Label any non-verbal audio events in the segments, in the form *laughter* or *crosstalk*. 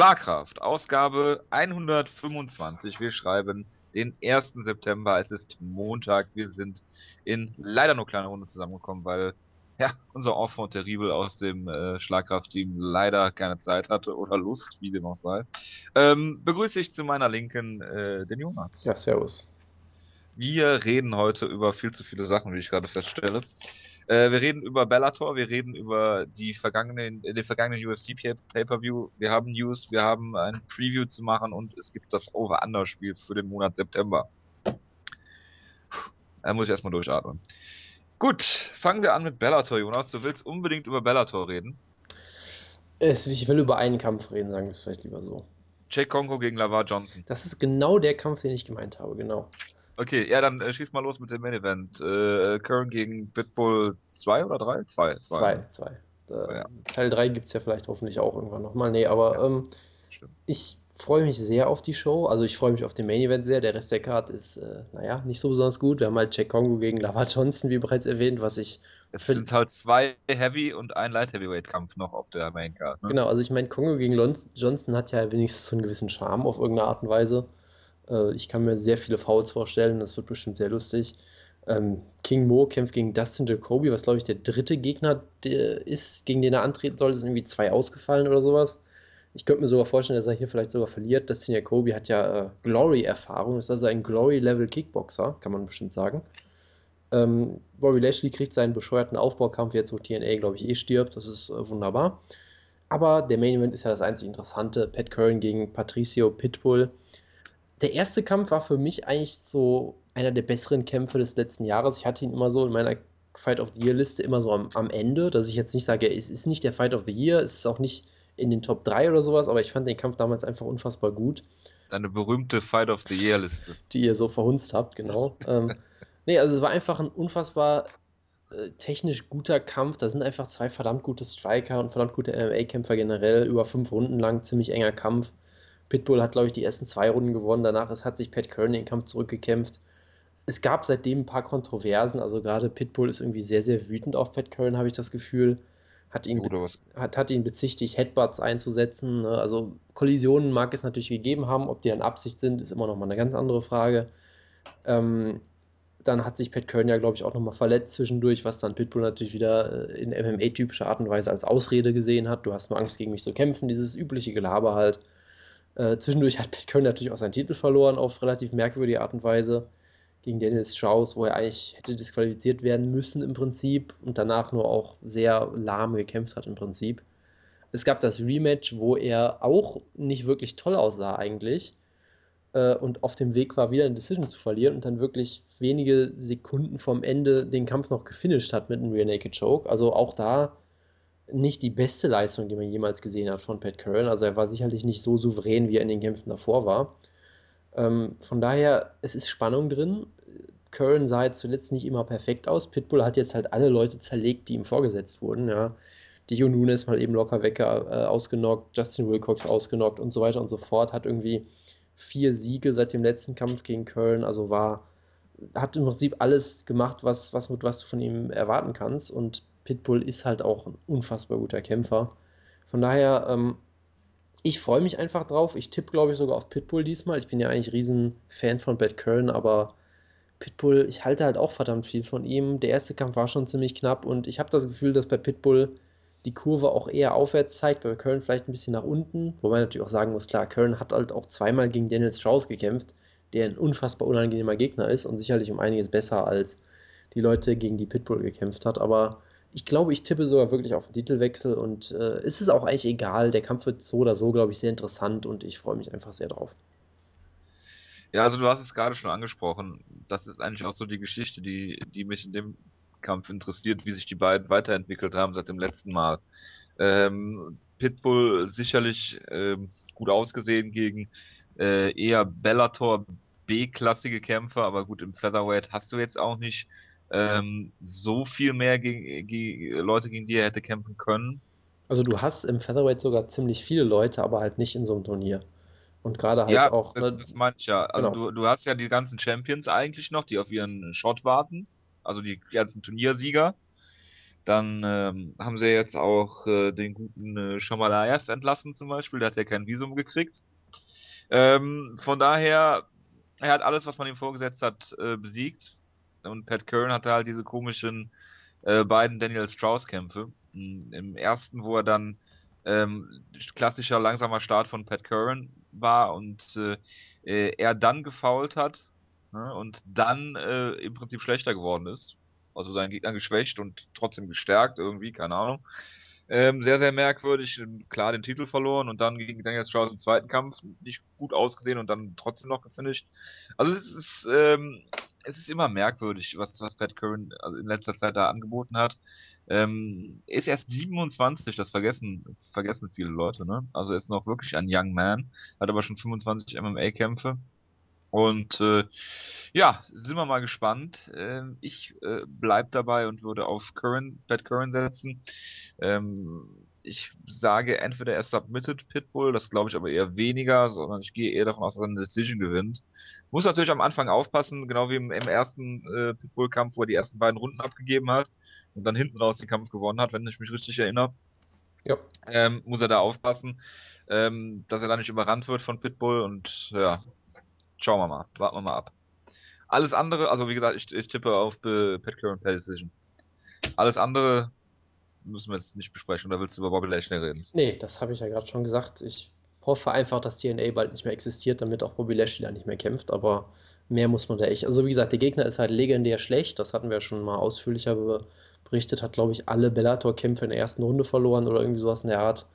Schlagkraft, Ausgabe 125. Wir schreiben den 1. September. Es ist Montag. Wir sind in leider nur kleiner Runde zusammengekommen, weil ja, unser Enfant terrible aus dem äh, Schlagkraft-Team leider keine Zeit hatte oder Lust, wie dem auch sei. Ähm, begrüße ich zu meiner Linken äh, den Jonas. Ja, servus. Wir reden heute über viel zu viele Sachen, wie ich gerade feststelle. Äh, wir reden über Bellator, wir reden über die vergangenen, den vergangenen UFC Pay-Per-View. Wir haben News, wir haben ein Preview zu machen und es gibt das Over-Under-Spiel für den Monat September. Da muss ich erstmal durchatmen. Gut, fangen wir an mit Bellator, Jonas. Du willst unbedingt über Bellator reden. Ich will über einen Kampf reden, sagen wir es vielleicht lieber so. Jake Kongo gegen Lavar Johnson. Das ist genau der Kampf, den ich gemeint habe, genau. Okay, ja, dann äh, schieß mal los mit dem Main Event. Äh, Curran gegen Pitbull 2 oder 3? 2. 2, 2. Äh, Teil 3 gibt es ja vielleicht hoffentlich auch irgendwann nochmal. Nee, aber ja, ähm, ich freue mich sehr auf die Show. Also ich freue mich auf den Main Event sehr. Der Rest der Card ist, äh, naja, nicht so besonders gut. Wir haben halt Jack Kongo gegen Lava Johnson, wie bereits erwähnt, was ich. Es sind halt zwei Heavy- und ein Light Heavyweight-Kampf noch auf der Main Card. Ne? Genau, also ich meine, Kongo gegen Johnson hat ja wenigstens so einen gewissen Charme auf irgendeine Art und Weise. Äh, ich kann mir sehr viele Fouls vorstellen, das wird bestimmt sehr lustig. Ähm, King Mo kämpft gegen Dustin Jacoby, was glaube ich der dritte Gegner der ist, gegen den er antreten sollte. Es sind irgendwie zwei ausgefallen oder sowas. Ich könnte mir sogar vorstellen, dass er hier vielleicht sogar verliert. Dustin Jacoby hat ja äh, Glory-Erfahrung, ist also ein Glory-Level-Kickboxer, kann man bestimmt sagen. Ähm, Bobby Lashley kriegt seinen bescheuerten Aufbaukampf jetzt, wo TNA, glaube ich, eh stirbt. Das ist äh, wunderbar. Aber der Main Event ist ja das einzig Interessante. Pat Curran gegen Patricio Pitbull der erste Kampf war für mich eigentlich so einer der besseren Kämpfe des letzten Jahres. Ich hatte ihn immer so in meiner Fight of the Year Liste immer so am, am Ende, dass ich jetzt nicht sage, es ist nicht der Fight of the Year, es ist auch nicht in den Top 3 oder sowas, aber ich fand den Kampf damals einfach unfassbar gut. Deine berühmte Fight of the Year Liste. Die ihr so verhunzt habt, genau. *laughs* ähm, nee, also es war einfach ein unfassbar äh, technisch guter Kampf. Da sind einfach zwei verdammt gute Striker und verdammt gute MMA-Kämpfer generell. Über fünf Runden lang, ziemlich enger Kampf. Pitbull hat, glaube ich, die ersten zwei Runden gewonnen. Danach ist, hat sich Pat Curran den Kampf zurückgekämpft. Es gab seitdem ein paar Kontroversen. Also gerade Pitbull ist irgendwie sehr, sehr wütend auf Pat Curran, habe ich das Gefühl. Hat ihn, hat, hat ihn bezichtigt, Headbutts einzusetzen. Ne? Also Kollisionen mag es natürlich gegeben haben. Ob die dann Absicht sind, ist immer noch mal eine ganz andere Frage. Ähm, dann hat sich Pat Curran ja, glaube ich, auch nochmal verletzt zwischendurch, was dann Pitbull natürlich wieder äh, in MMA-typischer Art und Weise als Ausrede gesehen hat. Du hast nur Angst, gegen mich zu kämpfen, dieses übliche Gelaber halt. Äh, zwischendurch hat Pat Curran natürlich auch seinen Titel verloren auf relativ merkwürdige Art und Weise gegen Dennis Strauss, wo er eigentlich hätte disqualifiziert werden müssen im Prinzip und danach nur auch sehr lahm gekämpft hat im Prinzip. Es gab das Rematch, wo er auch nicht wirklich toll aussah eigentlich äh, und auf dem Weg war, wieder eine Decision zu verlieren und dann wirklich wenige Sekunden vom Ende den Kampf noch gefinisht hat mit einem Rear Naked Choke. Also auch da nicht die beste Leistung, die man jemals gesehen hat von Pat Curran. Also er war sicherlich nicht so souverän, wie er in den Kämpfen davor war. Ähm, von daher, es ist Spannung drin. Curran sah jetzt zuletzt nicht immer perfekt aus. Pitbull hat jetzt halt alle Leute zerlegt, die ihm vorgesetzt wurden. Ja. Dio Nunes mal eben locker weg äh, ausgenockt, Justin Wilcox ausgenockt und so weiter und so fort. Hat irgendwie vier Siege seit dem letzten Kampf gegen Curran. Also war, hat im Prinzip alles gemacht, was, was, was du von ihm erwarten kannst. Und Pitbull ist halt auch ein unfassbar guter Kämpfer. Von daher, ähm, ich freue mich einfach drauf. Ich tippe, glaube ich, sogar auf Pitbull diesmal. Ich bin ja eigentlich riesen Fan von Bad Curran, aber Pitbull, ich halte halt auch verdammt viel von ihm. Der erste Kampf war schon ziemlich knapp und ich habe das Gefühl, dass bei Pitbull die Kurve auch eher aufwärts zeigt, bei Curran vielleicht ein bisschen nach unten. Wobei man natürlich auch sagen muss, klar, Curran hat halt auch zweimal gegen Daniel Strauss gekämpft, der ein unfassbar unangenehmer Gegner ist und sicherlich um einiges besser als die Leute, gegen die Pitbull gekämpft hat. Aber ich glaube, ich tippe sogar wirklich auf den Titelwechsel und äh, es ist auch eigentlich egal. Der Kampf wird so oder so, glaube ich, sehr interessant und ich freue mich einfach sehr drauf. Ja, also du hast es gerade schon angesprochen. Das ist eigentlich auch so die Geschichte, die, die mich in dem Kampf interessiert, wie sich die beiden weiterentwickelt haben seit dem letzten Mal. Ähm, Pitbull sicherlich ähm, gut ausgesehen gegen äh, eher Bellator B-klassige Kämpfer, aber gut, im Featherweight hast du jetzt auch nicht ähm, so viel mehr gegen, gegen Leute, gegen die er hätte kämpfen können. Also du hast im Featherweight sogar ziemlich viele Leute, aber halt nicht in so einem Turnier. Und gerade halt ja, auch. Das, ne, das meine ich ja. Also genau. du, du hast ja die ganzen Champions eigentlich noch, die auf ihren Shot warten. Also die ganzen Turniersieger. Dann ähm, haben sie jetzt auch äh, den guten äh, Shamalayev entlassen zum Beispiel, der hat ja kein Visum gekriegt. Ähm, von daher, er hat alles, was man ihm vorgesetzt hat, äh, besiegt. Und Pat Curran hatte halt diese komischen äh, beiden Daniel Strauss-Kämpfe. Im ersten, wo er dann ähm, klassischer langsamer Start von Pat Curran war und äh, äh, er dann gefault hat ne, und dann äh, im Prinzip schlechter geworden ist. Also seinen Gegner geschwächt und trotzdem gestärkt irgendwie, keine Ahnung. Ähm, sehr, sehr merkwürdig, klar den Titel verloren und dann gegen Daniel Strauss im zweiten Kampf nicht gut ausgesehen und dann trotzdem noch gefinisht. Also es ist, ähm, es ist immer merkwürdig, was, was Pat Curran also in letzter Zeit da angeboten hat. Ähm, ist erst 27, das vergessen, vergessen viele Leute, ne? Also er ist noch wirklich ein Young Man, hat aber schon 25 MMA-Kämpfe. Und äh, ja, sind wir mal gespannt. Ähm, ich äh, bleib dabei und würde auf Curran, Pat Curran setzen. Ähm, ich sage entweder er submitted Pitbull, das glaube ich aber eher weniger, sondern ich gehe eher davon aus, dass er eine Decision gewinnt. Muss natürlich am Anfang aufpassen, genau wie im, im ersten äh, Pitbull-Kampf, wo er die ersten beiden Runden abgegeben hat und dann hinten raus den Kampf gewonnen hat, wenn ich mich richtig erinnere. Ja. Ähm, muss er da aufpassen, ähm, dass er da nicht überrannt wird von Pitbull und ja, schauen wir mal, warten wir mal ab. Alles andere, also wie gesagt, ich, ich tippe auf äh, Pat Curran per Decision. Alles andere müssen wir jetzt nicht besprechen. Oder willst du über Bobby Lashley reden? Nee, das habe ich ja gerade schon gesagt. Ich hoffe einfach, dass TNA bald nicht mehr existiert, damit auch Bobby Lashley da nicht mehr kämpft. Aber mehr muss man da echt. Also, wie gesagt, der Gegner ist halt legendär schlecht. Das hatten wir schon mal ausführlicher berichtet. Hat, glaube ich, alle Bellator-Kämpfe in der ersten Runde verloren oder irgendwie sowas in der Art.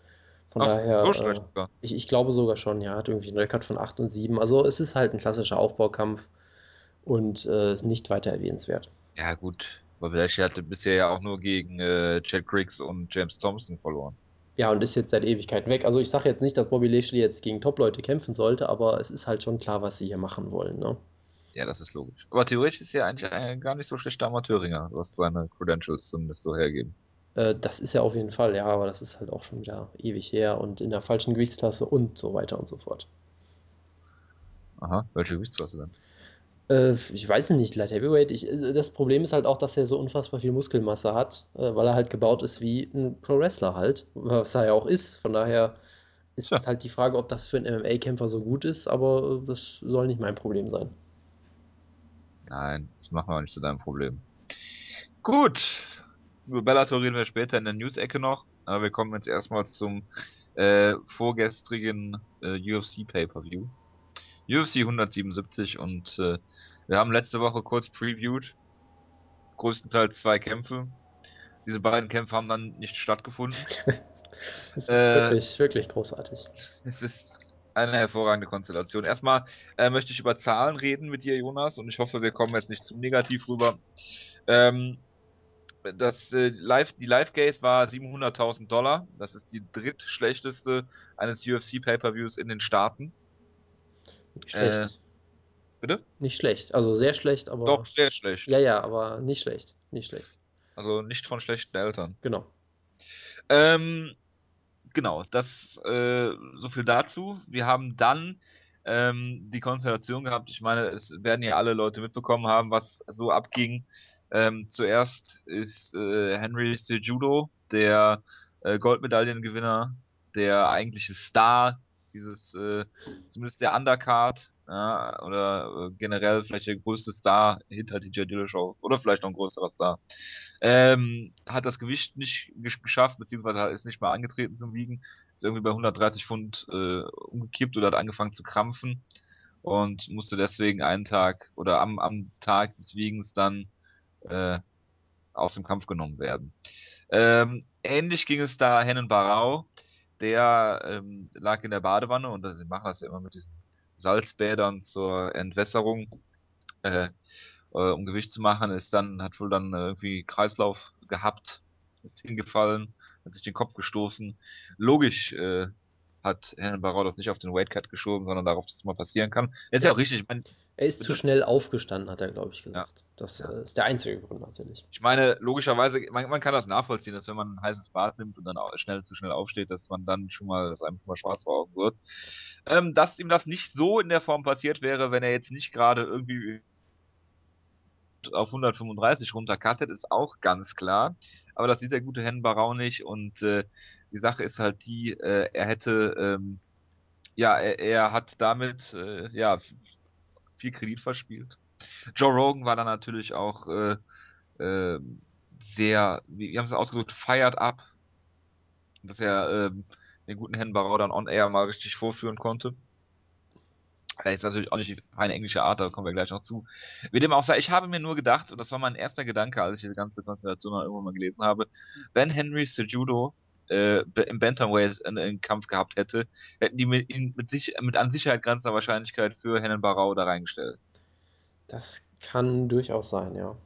Von Ach, daher. So äh, ich, ich glaube sogar schon, ja. Hat irgendwie einen Rekord von 8 und 7. Also, es ist halt ein klassischer Aufbaukampf und äh, nicht weiter erwähnenswert. Ja, gut. Bobby Lashley hatte bisher ja auch nur gegen äh, Chad Griggs und James Thompson verloren. Ja, und ist jetzt seit Ewigkeiten weg. Also ich sage jetzt nicht, dass Bobby Lashley jetzt gegen Top-Leute kämpfen sollte, aber es ist halt schon klar, was sie hier machen wollen. Ne? Ja, das ist logisch. Aber theoretisch ist er eigentlich ein gar nicht so schlechter Amateurringer, was seine Credentials zumindest so hergeben. Äh, das ist er auf jeden Fall, ja, aber das ist halt auch schon wieder ewig her und in der falschen Gewichtsklasse und so weiter und so fort. Aha, welche Gewichtsklasse denn? Äh, ich weiß nicht, Light Heavyweight. Ich, äh, das Problem ist halt auch, dass er so unfassbar viel Muskelmasse hat, äh, weil er halt gebaut ist wie ein Pro-Wrestler halt, was er ja auch ist. Von daher ist ja. halt die Frage, ob das für einen MMA-Kämpfer so gut ist, aber das soll nicht mein Problem sein. Nein, das machen wir auch nicht zu deinem Problem. Gut, über Bellator reden wir später in der News-Ecke noch, aber wir kommen jetzt erstmal zum äh, vorgestrigen äh, UFC Pay-Per-View. UFC 177 und äh, wir haben letzte Woche kurz previewed. Größtenteils zwei Kämpfe. Diese beiden Kämpfe haben dann nicht stattgefunden. *laughs* Es ist äh, wirklich, wirklich großartig. Es ist eine hervorragende Konstellation. Erstmal äh, möchte ich über Zahlen reden mit dir, Jonas, und ich hoffe, wir kommen jetzt nicht zu negativ rüber. Ähm, das, äh, Live, die Live-Gate war 700.000 Dollar. Das ist die drittschlechteste eines UFC-Pay-Per-Views in den Staaten. Nicht schlecht. Äh, bitte? Nicht schlecht. Also sehr schlecht, aber. Doch, sehr schlecht. Ja, ja, aber nicht schlecht. Nicht schlecht. Also nicht von schlechten Eltern. Genau. Ähm, genau, das äh, so viel dazu. Wir haben dann ähm, die Konstellation gehabt. Ich meine, es werden ja alle Leute mitbekommen haben, was so abging. Ähm, zuerst ist äh, Henry Sejudo, der äh, Goldmedaillengewinner, der eigentliche Star dieses, äh, zumindest der Undercard, ja, oder äh, generell vielleicht der größte Star hinter DJ Dillashaw oder vielleicht noch ein größerer Star, ähm, hat das Gewicht nicht geschafft, beziehungsweise ist nicht mal angetreten zum Wiegen, ist irgendwie bei 130 Pfund äh, umgekippt oder hat angefangen zu krampfen und musste deswegen einen Tag oder am, am Tag des Wiegens dann äh, aus dem Kampf genommen werden. Ähm, ähnlich ging es da Hennen Barau, der ähm, lag in der Badewanne und sie machen das ja immer mit diesen Salzbädern zur Entwässerung, äh, äh, um Gewicht zu machen, ist dann, hat wohl dann irgendwie Kreislauf gehabt, ist hingefallen, hat sich den Kopf gestoßen. Logisch äh, hat Herrn Barrow das nicht auf den Weightcut geschoben, sondern darauf, dass es mal passieren kann. Ist ja auch richtig. Ich mein, er ist zu schnell aufgestanden, hat er, glaube ich, gesagt. Ja. Das ja. Äh, ist der einzige Grund natürlich. Ich meine, logischerweise, man, man, kann das nachvollziehen, dass wenn man ein heißes Bad nimmt und dann schnell zu schnell aufsteht, dass man dann schon mal, dass einem schon mal schwarz vor Augen wird. Ähm, dass ihm das nicht so in der Form passiert wäre, wenn er jetzt nicht gerade irgendwie auf 135 runtercuttet, ist auch ganz klar. Aber das sieht der gute Hen Barau nicht. Und äh, die Sache ist halt die, äh, er hätte, ähm, ja, er, er, hat damit, äh, ja, viel Kredit verspielt. Joe Rogan war dann natürlich auch äh, äh, sehr, wie haben es ausgedrückt, fired up, dass er ähm, den guten Hen Barau dann on air mal richtig vorführen konnte. Das ist natürlich auch nicht eine englische Art, da kommen wir gleich noch zu. Wie dem auch sei, ich habe mir nur gedacht, und das war mein erster Gedanke, als ich diese ganze Konstellation irgendwann mal gelesen habe, wenn Henry Sejudo äh, im Bantamweight einen, einen, Kampf gehabt hätte, hätten die mit, ihn mit, sich, mit an Sicherheit grenzender Wahrscheinlichkeit für Hennen Barau da reingestellt. Das kann durchaus sein, ja.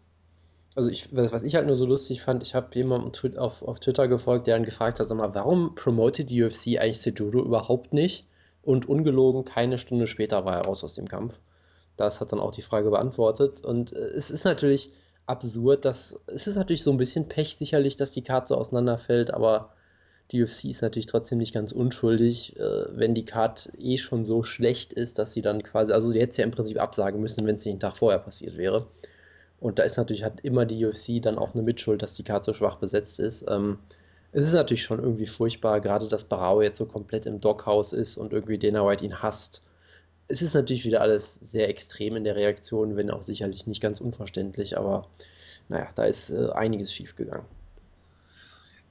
Also ich, was ich halt nur so lustig fand, ich habe jemandem auf, auf Twitter gefolgt, der dann gefragt hat, sag mal, warum promotet die UFC eigentlich Sejudo überhaupt nicht? Und ungelogen, keine Stunde später war er raus aus dem Kampf. Das hat dann auch die Frage beantwortet. Und äh, es ist natürlich absurd, dass es ist natürlich so ein bisschen Pech sicherlich, dass die Karte so auseinanderfällt, aber die UFC ist natürlich trotzdem nicht ganz unschuldig, äh, wenn die Karte eh schon so schlecht ist, dass sie dann quasi, also die hätte es ja im Prinzip absagen müssen, wenn es den Tag vorher passiert wäre. Und da ist natürlich, hat immer die UFC dann auch eine Mitschuld, dass die Karte so schwach besetzt ist. Ähm, es ist natürlich schon irgendwie furchtbar, gerade dass Barao jetzt so komplett im Doghouse ist und irgendwie Dana White ihn hasst. Es ist natürlich wieder alles sehr extrem in der Reaktion, wenn auch sicherlich nicht ganz unverständlich, aber naja, da ist äh, einiges schiefgegangen.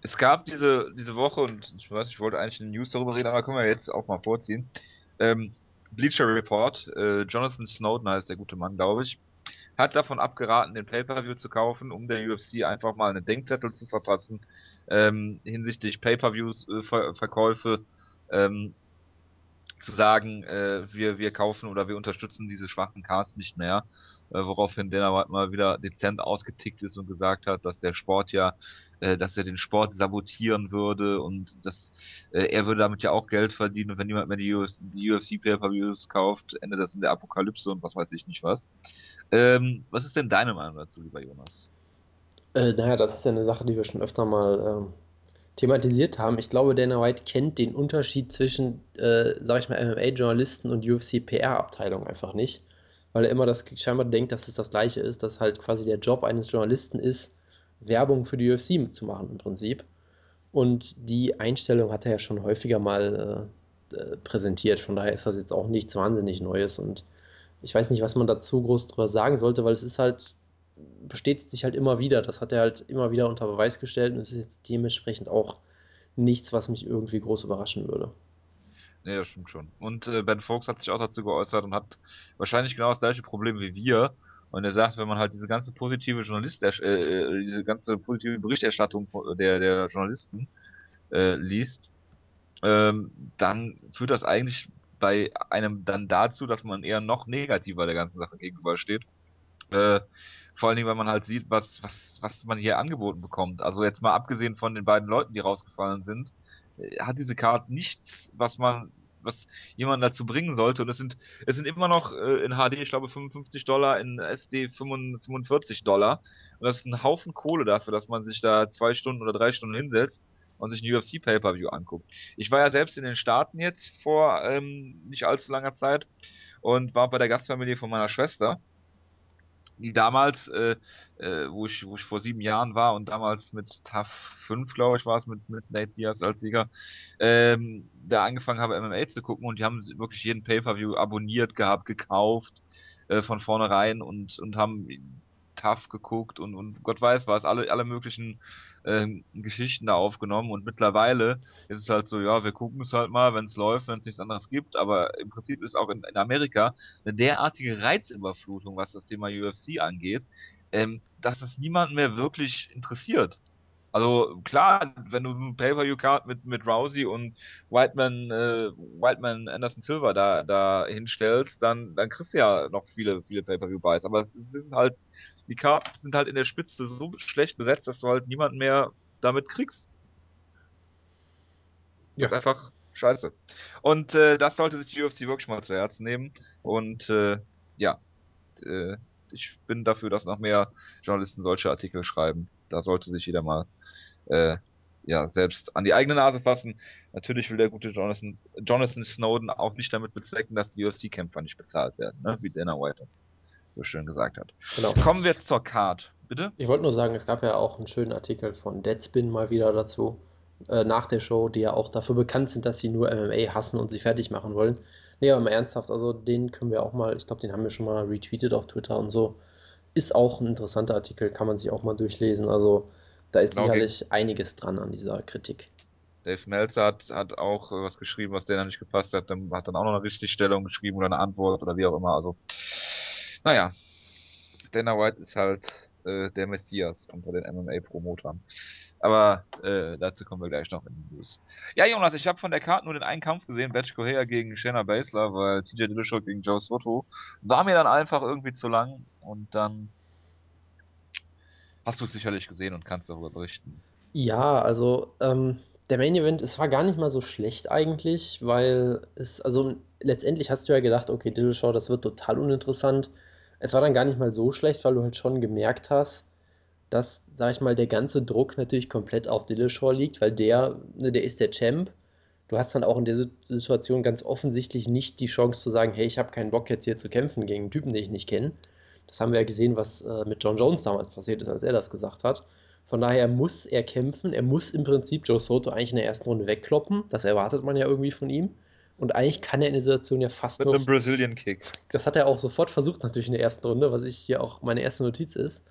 Es gab diese, diese Woche, und ich weiß, ich wollte eigentlich eine News darüber reden, aber können wir jetzt auch mal vorziehen. Ähm, Bleacher Report, äh, Jonathan Snowden heißt der gute Mann, glaube ich, hat davon abgeraten, den Pay-Per-View zu kaufen, um der UFC einfach mal einen Denkzettel zu verpassen ähm, hinsichtlich Pay-Per-Views-Verkäufe. Äh, ähm, zu sagen, äh, wir, wir kaufen oder wir unterstützen diese schwachen Cards nicht mehr, äh, woraufhin Dana White mal wieder dezent ausgetickt ist und gesagt hat, dass der Sport ja, dass er den Sport sabotieren würde und dass äh, er würde damit ja auch Geld verdienen und wenn niemand mehr die, UFC, die UFC Pay-Per-Views kauft, endet das in der Apokalypse und was weiß ich nicht was. Ähm, was ist denn deine Meinung dazu, lieber Jonas? Äh, naja, das ist ja eine Sache, die wir schon öfter mal ähm, thematisiert haben. Ich glaube, Dana White kennt den Unterschied zwischen, äh, sag ich mal, MMA-Journalisten und UFC-PR-Abteilung einfach nicht, weil er immer das scheinbar denkt, dass es das Gleiche ist, dass halt quasi der Job eines Journalisten ist, Werbung für die UFC zu machen im Prinzip. Und die Einstellung hat er ja schon häufiger mal äh, äh präsentiert. Von daher ist das jetzt auch nichts wahnsinnig Neues. Und ich weiß nicht, was man dazu groß drüber sagen sollte, weil es ist halt bestätigt sich halt immer wieder. Das hat er halt immer wieder unter Beweis gestellt und es ist jetzt dementsprechend auch nichts, was mich irgendwie groß überraschen würde. Nee, das stimmt schon. Und äh, Ben Fox hat sich auch dazu geäußert und hat wahrscheinlich genau das gleiche Problem wie wir. Und er sagt, wenn man halt diese ganze positive Journalist, äh, äh, diese ganze positive Berichterstattung der, der Journalisten äh, liest, ähm, dann führt das eigentlich bei einem dann dazu, dass man eher noch negativer der ganzen Sache gegenübersteht. Äh, vor allen Dingen, weil man halt sieht, was, was, was man hier angeboten bekommt. Also jetzt mal abgesehen von den beiden Leuten, die rausgefallen sind, äh, hat diese Karte nichts, was man, was jemand dazu bringen sollte. Und es sind, es sind immer noch äh, in HD, ich glaube, 55 Dollar, in SD 45 Dollar. Und das ist ein Haufen Kohle dafür, dass man sich da zwei Stunden oder drei Stunden hinsetzt und sich ein UFC Pay-Per-View anguckt. Ich war ja selbst in den Staaten jetzt vor ähm, nicht allzu langer Zeit und war bei der Gastfamilie von meiner Schwester die damals, äh, äh, wo, ich, wo ich vor sieben Jahren war und damals mit TAF 5, glaube ich, war es, mit, mit Nate Diaz als Sieger, ähm, da angefangen habe, MMA zu gucken und die haben wirklich jeden Pay-Per-View abonniert gehabt, gekauft, äh, von vornherein und, und haben TAF geguckt und, und Gott weiß was, alle, alle möglichen äh, Geschichten da aufgenommen und mittlerweile ist es halt so, ja, wir gucken es halt mal, wenn es läuft, wenn es nichts anderes gibt, aber im Prinzip ist auch in, in, Amerika eine derartige Reizüberflutung, was das Thema UFC angeht, ähm, dass es niemanden mehr wirklich interessiert. Also klar, wenn du ein Pay-Per-View-Card mit, mit Rousey und Whiteman, äh, Whiteman Anderson Silver da, da hinstellst, dann, dann kriegst du ja noch viele, viele Pay-Per-View-Buys. Aber es sind halt die Karten sind halt in der Spitze so schlecht besetzt, dass du halt niemanden mehr damit kriegst. Ja. Das ist einfach scheiße. Und äh, das sollte sich die UFC wirklich mal zu Herzen nehmen. Und äh, ja, äh, ich bin dafür, dass noch mehr Journalisten solche Artikel schreiben. Da sollte sich jeder mal äh, ja, selbst an die eigene Nase fassen. Natürlich will der gute Jonathan, Jonathan Snowden auch nicht damit bezwecken, dass die UFC-Kämpfer nicht bezahlt werden, ne? wie Dana White das so schön gesagt hat. Genau. Kommen wir zur Card. Bitte? Ich wollte nur sagen, es gab ja auch einen schönen Artikel von Deadspin mal wieder dazu, äh, nach der Show, die ja auch dafür bekannt sind, dass sie nur MMA hassen und sie fertig machen wollen. Nee, aber mal ernsthaft, also den können wir auch mal, ich glaube, den haben wir schon mal retweetet auf Twitter und so. Ist auch ein interessanter Artikel, kann man sich auch mal durchlesen. Also da ist genau, sicherlich einiges dran an dieser Kritik. Dave Meltzer hat, hat auch was geschrieben, was denen nicht gepasst hat. Dann hat dann auch noch eine Richtigstellung geschrieben oder eine Antwort oder wie auch immer. Also, naja, Dana White ist halt äh, der Messias unter den MMA-Promotern. Aber äh, dazu kommen wir gleich noch in die News. Ja, Jonas, ich habe von der Karte nur den einen Kampf gesehen, Batch Correa gegen Shayna Baszler, weil TJ Dillashaw gegen Joe Soto war mir dann einfach irgendwie zu lang und dann hast du es sicherlich gesehen und kannst darüber berichten. Ja, also ähm, der Main Event, es war gar nicht mal so schlecht eigentlich, weil es, also letztendlich hast du ja gedacht, okay, Dillashaw, das wird total uninteressant. Es war dann gar nicht mal so schlecht, weil du halt schon gemerkt hast, dass, sag ich mal, der ganze Druck natürlich komplett auf Dillashaw liegt, weil der, ne, der ist der Champ. Du hast dann auch in der Situation ganz offensichtlich nicht die Chance zu sagen, hey, ich habe keinen Bock jetzt hier zu kämpfen gegen einen Typen, den ich nicht kenne. Das haben wir ja gesehen, was äh, mit John Jones damals passiert ist, als er das gesagt hat. Von daher muss er kämpfen. Er muss im Prinzip Joe Soto eigentlich in der ersten Runde wegkloppen. Das erwartet man ja irgendwie von ihm. Und eigentlich kann er in der Situation ja fast Mit nur. Mit einem Brazilian Kick. Das hat er auch sofort versucht, natürlich in der ersten Runde, was ich hier auch meine erste Notiz ist.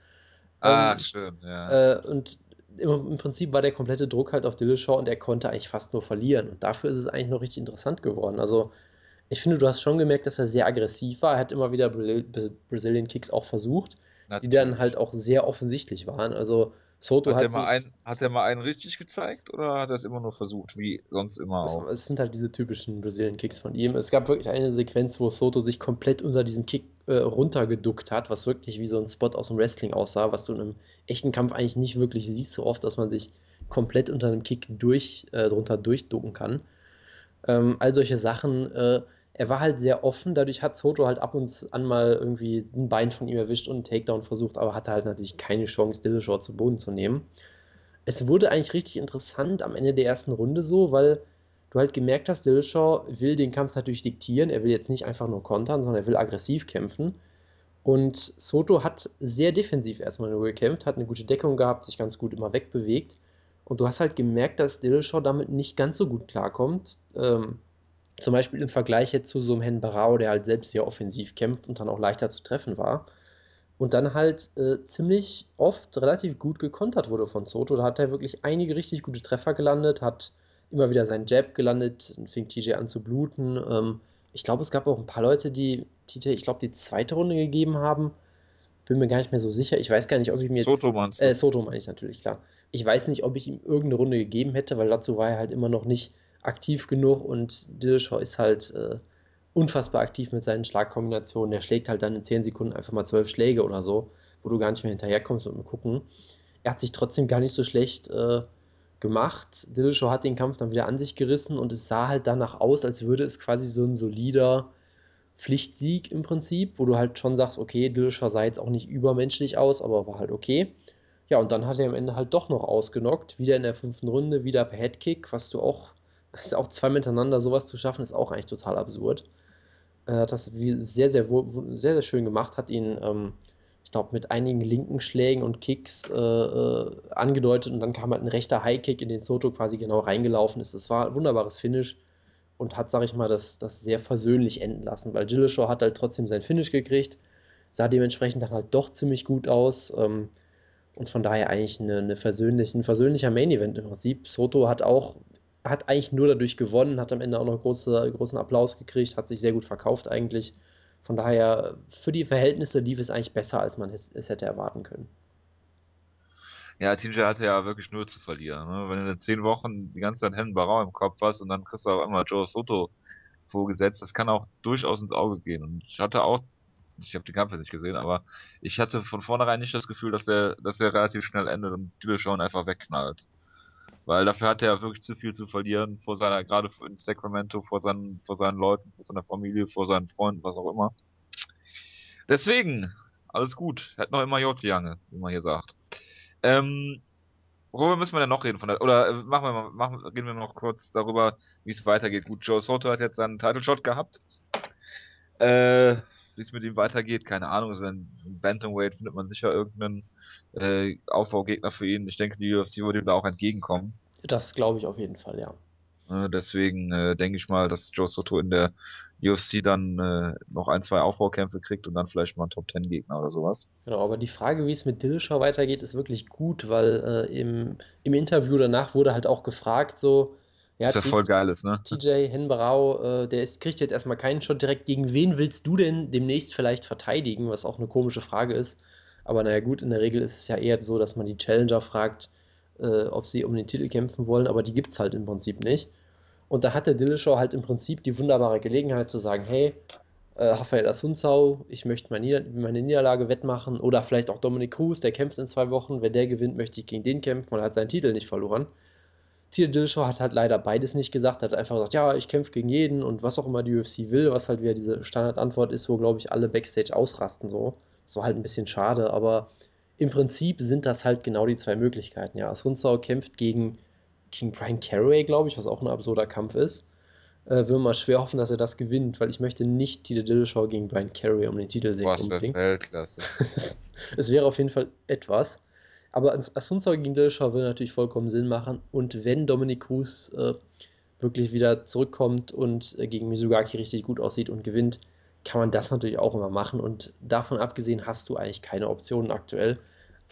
Ah, ähm, schön, ja. Äh, und im, im, Prinzip war der komplette Druck halt auf Dillashaw und er konnte eigentlich fast nur verlieren. Und dafür ist es eigentlich noch richtig interessant geworden. Also, ich finde, du hast schon gemerkt, dass er sehr aggressiv war. Er hat immer wieder Brazilian Kicks auch versucht, Natürlich. die dann halt auch sehr offensichtlich waren. Also, Soto hat, hat, er mal ein, hat er mal einen richtig gezeigt oder hat er es immer nur versucht, wie sonst immer auch? Es sind halt diese typischen Brazilian Kicks von ihm. Es gab wirklich eine Sequenz, wo Soto sich komplett unter diesem Kick äh, runtergeduckt hat, was wirklich wie so ein Spot aus dem Wrestling aussah, was du in einem echten Kampf eigentlich nicht wirklich siehst, so oft, dass man sich komplett unter einem Kick durch, äh, drunter durchducken kann. Ähm, all solche Sachen. Äh, er war halt sehr offen, dadurch hat Soto halt ab und an mal irgendwie ein Bein von ihm erwischt und einen Takedown versucht, aber hatte halt natürlich keine Chance, Dillashaw zu Boden zu nehmen. Es wurde eigentlich richtig interessant am Ende der ersten Runde so, weil du halt gemerkt hast, Dillashaw will den Kampf natürlich diktieren, er will jetzt nicht einfach nur kontern, sondern er will aggressiv kämpfen. Und Soto hat sehr defensiv erstmal nur gekämpft, hat eine gute Deckung gehabt, sich ganz gut immer wegbewegt. Und du hast halt gemerkt, dass Dillashaw damit nicht ganz so gut klarkommt. Ähm, zum Beispiel im Vergleich jetzt zu so einem Herrn Barao, der halt selbst sehr offensiv kämpft und dann auch leichter zu treffen war. Und dann halt äh, ziemlich oft relativ gut gekontert wurde von Soto. Da hat er wirklich einige richtig gute Treffer gelandet, hat immer wieder seinen Jab gelandet fing TJ an zu bluten. Ähm, ich glaube, es gab auch ein paar Leute, die TJ, ich glaube, die zweite Runde gegeben haben. Bin mir gar nicht mehr so sicher. Ich weiß gar nicht, ob ich mir jetzt. Soto meinst du? Äh, Soto meine ich natürlich, klar. Ich weiß nicht, ob ich ihm irgendeine Runde gegeben hätte, weil dazu war er halt immer noch nicht aktiv genug und Dillashaw ist halt äh, unfassbar aktiv mit seinen Schlagkombinationen. Er schlägt halt dann in 10 Sekunden einfach mal 12 Schläge oder so, wo du gar nicht mehr hinterherkommst und gucken. Er hat sich trotzdem gar nicht so schlecht äh, gemacht. Dillashaw hat den Kampf dann wieder an sich gerissen und es sah halt danach aus, als würde es quasi so ein solider Pflichtsieg im Prinzip, wo du halt schon sagst, okay, Dillashaw sah jetzt auch nicht übermenschlich aus, aber war halt okay. Ja, und dann hat er am Ende halt doch noch ausgenockt, wieder in der fünften Runde, wieder per Headkick, was du auch ist *laughs* auch zwei miteinander sowas zu schaffen, ist auch eigentlich total absurd. Er hat das sehr, sehr, sehr, sehr schön gemacht, hat ihn, ähm, ich glaube, mit einigen linken Schlägen und Kicks äh, äh, angedeutet und dann kam halt ein rechter High-Kick, in den Soto quasi genau reingelaufen ist. Das war ein wunderbares Finish und hat, sag ich mal, das, das sehr versöhnlich enden lassen, weil Dillashaw hat halt trotzdem sein Finish gekriegt, sah dementsprechend dann halt doch ziemlich gut aus. Ähm, und von daher eigentlich eine, eine versöhnlich, ein versöhnlicher Main-Event im Prinzip. Soto hat auch hat eigentlich nur dadurch gewonnen, hat am Ende auch noch große, großen Applaus gekriegt, hat sich sehr gut verkauft eigentlich. Von daher, für die Verhältnisse lief es eigentlich besser, als man es, es hätte erwarten können. Ja, TJ hatte ja wirklich nur zu verlieren. Ne? Wenn du in zehn Wochen die ganze Zeit Hennen Barau im Kopf hast und dann kriegst du auf einmal Joe Soto vorgesetzt, das kann auch durchaus ins Auge gehen. Und ich hatte auch, ich habe den Kampf jetzt nicht gesehen, aber ich hatte von vornherein nicht das Gefühl, dass der, dass der relativ schnell endet und Dillashaw einfach wegknallt. Weil dafür hat er wirklich zu viel zu verlieren vor seiner, gerade in Sacramento, vor seinen, vor seinen Leuten, vor seiner Familie, vor seinen Freunden, was auch immer. Deswegen, alles gut. Hat noch immer J Jange, wie man hier sagt. Ähm, worüber müssen wir denn noch reden von der, oder äh, machen wir mal, machen, reden wir noch kurz darüber, wie es weitergeht. Gut, Joe Soto hat jetzt seinen Title Shot gehabt. Äh, wie es mit ihm weitergeht, keine Ahnung. Also wenn Bantamweight findet man sicher irgendeinen äh, Aufbaugegner für ihn. Ich denke, die UFC würde ihm da auch entgegenkommen. Das glaube ich auf jeden Fall, ja. Äh, deswegen äh, denke ich mal, dass Joe Soto in der UFC dann äh, noch ein, zwei Aufbaukämpfe kriegt und dann vielleicht mal einen Top-10-Gegner oder sowas. Genau, aber die Frage, wie es mit Dillashaw weitergeht, ist wirklich gut, weil äh, im, im Interview danach wurde halt auch gefragt, so, ja, das voll geil ist, ne? TJ Henberau, äh, der ist, kriegt jetzt erstmal keinen Shot direkt. Gegen wen willst du denn demnächst vielleicht verteidigen? Was auch eine komische Frage ist. Aber naja, gut, in der Regel ist es ja eher so, dass man die Challenger fragt, äh, ob sie um den Titel kämpfen wollen, aber die gibt es halt im Prinzip nicht. Und da hatte Dillashaw halt im Prinzip die wunderbare Gelegenheit zu sagen: Hey, äh, Rafael Asunzau, ich möchte meine, Nieder meine Niederlage wettmachen. Oder vielleicht auch Dominic Cruz, der kämpft in zwei Wochen. Wenn der gewinnt, möchte ich gegen den kämpfen und er hat seinen Titel nicht verloren. Thiel Dillashaw hat halt leider beides nicht gesagt, hat einfach gesagt, ja, ich kämpfe gegen jeden und was auch immer die UFC will, was halt wieder diese Standardantwort ist, wo, glaube ich, alle Backstage ausrasten so. Das war halt ein bisschen schade, aber im Prinzip sind das halt genau die zwei Möglichkeiten. Ja, Sunzau kämpft gegen, gegen Brian Carraway, glaube ich, was auch ein absurder Kampf ist. Äh, will mal schwer hoffen, dass er das gewinnt, weil ich möchte nicht Tito Dillashaw gegen Brian Carraway um den Titel sehen. Was für Weltklasse. *laughs* es wäre auf jeden Fall etwas. Aber Asunzao gegen Dillashaw würde natürlich vollkommen Sinn machen. Und wenn Dominic Cruz äh, wirklich wieder zurückkommt und äh, gegen Mizugaki richtig gut aussieht und gewinnt, kann man das natürlich auch immer machen. Und davon abgesehen hast du eigentlich keine Optionen aktuell.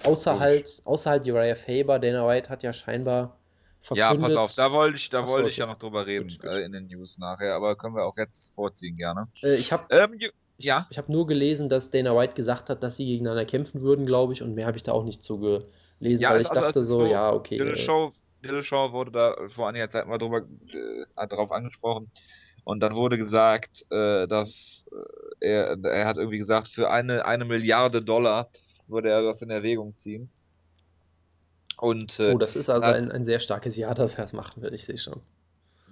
Außer halt, außer halt Uriah Faber, Dana White hat ja scheinbar verkündet. Ja, pass auf, da wollte ich, da Achso, wollte ich ja noch drüber reden gut, gut. Äh, in den News nachher, aber können wir auch jetzt vorziehen gerne. Äh, ich habe ähm, ja. Ich habe nur gelesen, dass Dana White gesagt hat, dass sie gegeneinander kämpfen würden, glaube ich, und mehr habe ich da auch nicht zu gelesen, ja, weil ich also, dachte so, so, ja, okay. Dillashaw, Dillashaw wurde da vor einiger Zeit mal drüber, äh, darauf angesprochen. Und dann wurde gesagt, äh, dass äh, er, er hat irgendwie gesagt, für eine, eine Milliarde Dollar würde er das in Erwägung ziehen. Und, äh, oh, das ist also ein, ein sehr starkes Ja, dass er es machen will, ich sehe schon.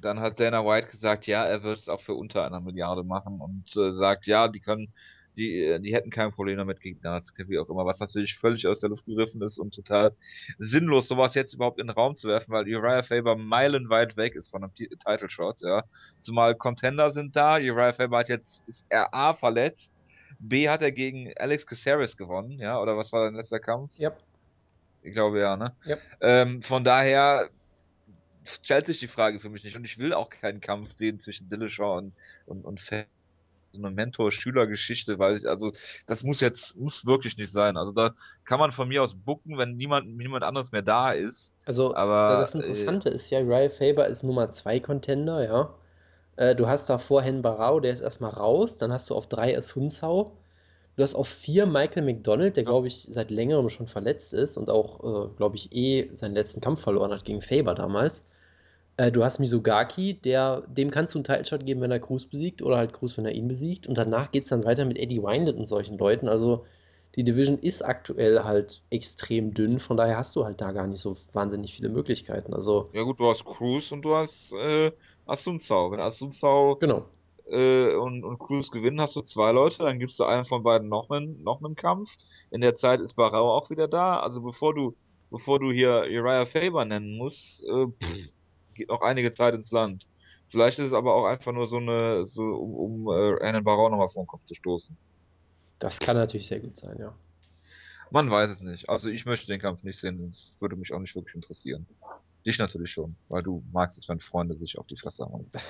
Dann hat Dana White gesagt, ja, er wird es auch für unter einer Milliarde machen und äh, sagt, ja, die können, die, äh, die hätten kein Problem damit, Gegner zu wie auch immer, was natürlich völlig aus der Luft gegriffen ist und total sinnlos, sowas jetzt überhaupt in den Raum zu werfen, weil Uriah Faber meilenweit weg ist von einem Title Shot, ja. Zumal Contender sind da, Uriah Faber hat jetzt, ist er A verletzt, B hat er gegen Alex Caceres gewonnen, ja, oder was war sein letzter Kampf? Ja. Yep. Ich glaube ja, ne? Yep. Ähm, von daher, stellt sich die Frage für mich nicht. Und ich will auch keinen Kampf sehen zwischen Dillashaw und, und, und Fan so eine Mentor-Schüler-Geschichte, weil ich, also das muss jetzt, muss wirklich nicht sein. Also da kann man von mir aus bucken, wenn niemand, niemand anderes mehr da ist. Also aber, das Interessante äh, ist ja, Ryan Faber ist Nummer 2 Contender, ja. Äh, du hast da vorhin Barau, der ist erstmal raus, dann hast du auf 3 Asunsau. Du hast auf 4 Michael McDonald, der glaube ich seit längerem schon verletzt ist und auch, äh, glaube ich, eh seinen letzten Kampf verloren hat gegen Faber damals. Äh, du hast Mizugaki, der, dem kannst du einen Title-Shot geben, wenn er Cruz besiegt oder halt Cruz, wenn er ihn besiegt. Und danach geht es dann weiter mit Eddie Winded und solchen Leuten. Also die Division ist aktuell halt extrem dünn, von daher hast du halt da gar nicht so wahnsinnig viele Möglichkeiten. Also, ja gut, du hast Cruz und du hast äh, Asunzau. Wenn Asunzau genau. äh, und, und Cruz gewinnen, hast du zwei Leute, dann gibst du einen von beiden noch einen, noch einen Kampf. In der Zeit ist Barau auch wieder da. Also bevor du, bevor du hier Uriah Faber nennen musst, äh, pff, geht noch einige Zeit ins Land. Vielleicht ist es aber auch einfach nur so eine, so um, um äh, einen Baron nochmal vor den Kopf zu stoßen. Das kann natürlich sehr gut sein, ja. Man weiß es nicht. Also ich möchte den Kampf nicht sehen, das würde mich auch nicht wirklich interessieren. Dich natürlich schon, weil du magst es, wenn Freunde sich auf die Fresse haben. *laughs*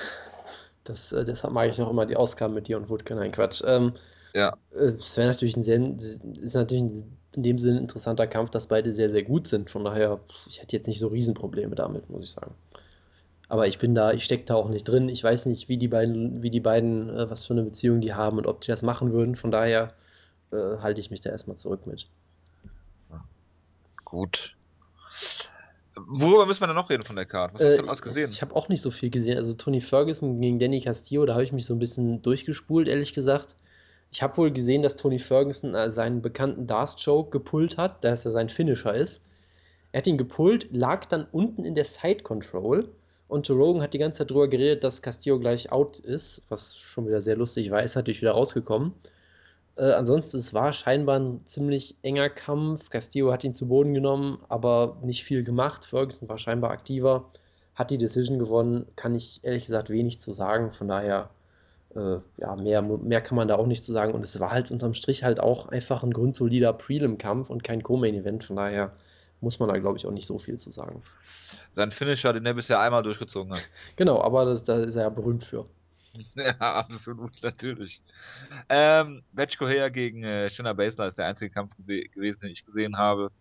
Das, äh, deshalb mag ich auch immer die Ausgaben mit dir und Wutke. Nein, Quatsch. Ähm, ja. Äh, es wäre natürlich ein sehr, ist natürlich in dem Sinne ein interessanter Kampf, dass beide sehr, sehr gut sind. Von daher, ich hätte jetzt nicht so Riesenprobleme damit, muss ich sagen. Aber ich bin da, ich stecke da auch nicht drin. Ich weiß nicht, wie die beiden, wie die beiden, äh, was für eine Beziehung die haben und ob die das machen würden. Von daher äh, halte ich mich da erstmal zurück mit. Gut. Worüber müssen wir denn noch reden von der Karte? Was hast du denn alles gesehen? Ich habe auch nicht so viel gesehen. Also Tony Ferguson gegen Danny Castillo, da habe ich mich so ein bisschen durchgespult, ehrlich gesagt. Ich habe wohl gesehen, dass Tony Ferguson äh, seinen bekannten Darth Choke gepullt hat, dass er sein Finisher ist. Er hat ihn gepullt, lag dann unten in der Side Control und Joe Rogan hat die ganze Zeit drüber geredet, dass Castillo gleich out ist, was schon wieder sehr lustig war, ist natürlich wieder rausgekommen. Äh, ansonsten, es war scheinbar ein ziemlich enger Kampf. Castillo hat ihn zu Boden genommen, aber nicht viel gemacht. Ferguson war scheinbar aktiver, hat die Decision gewonnen. Kann ich ehrlich gesagt wenig zu sagen. Von daher Äh, ja, mehr, mehr kann man da auch nicht zu sagen. Und es war halt unterm Strich halt auch einfach ein grundsolider Prelim-Kampf und kein Co-Main-Event. Von daher muss man da, glaube ich, auch nicht so viel zu sagen. Sein Finisher, den er bisher einmal durchgezogen hat. *laughs* Genau, aber das, da ist er ja berühmt für. *laughs* Ja, absolut, natürlich. Ähm, Batch Correa gegen äh, Shinna Baszler ist der einzige Kampf gew gewesen, den ich gesehen habe.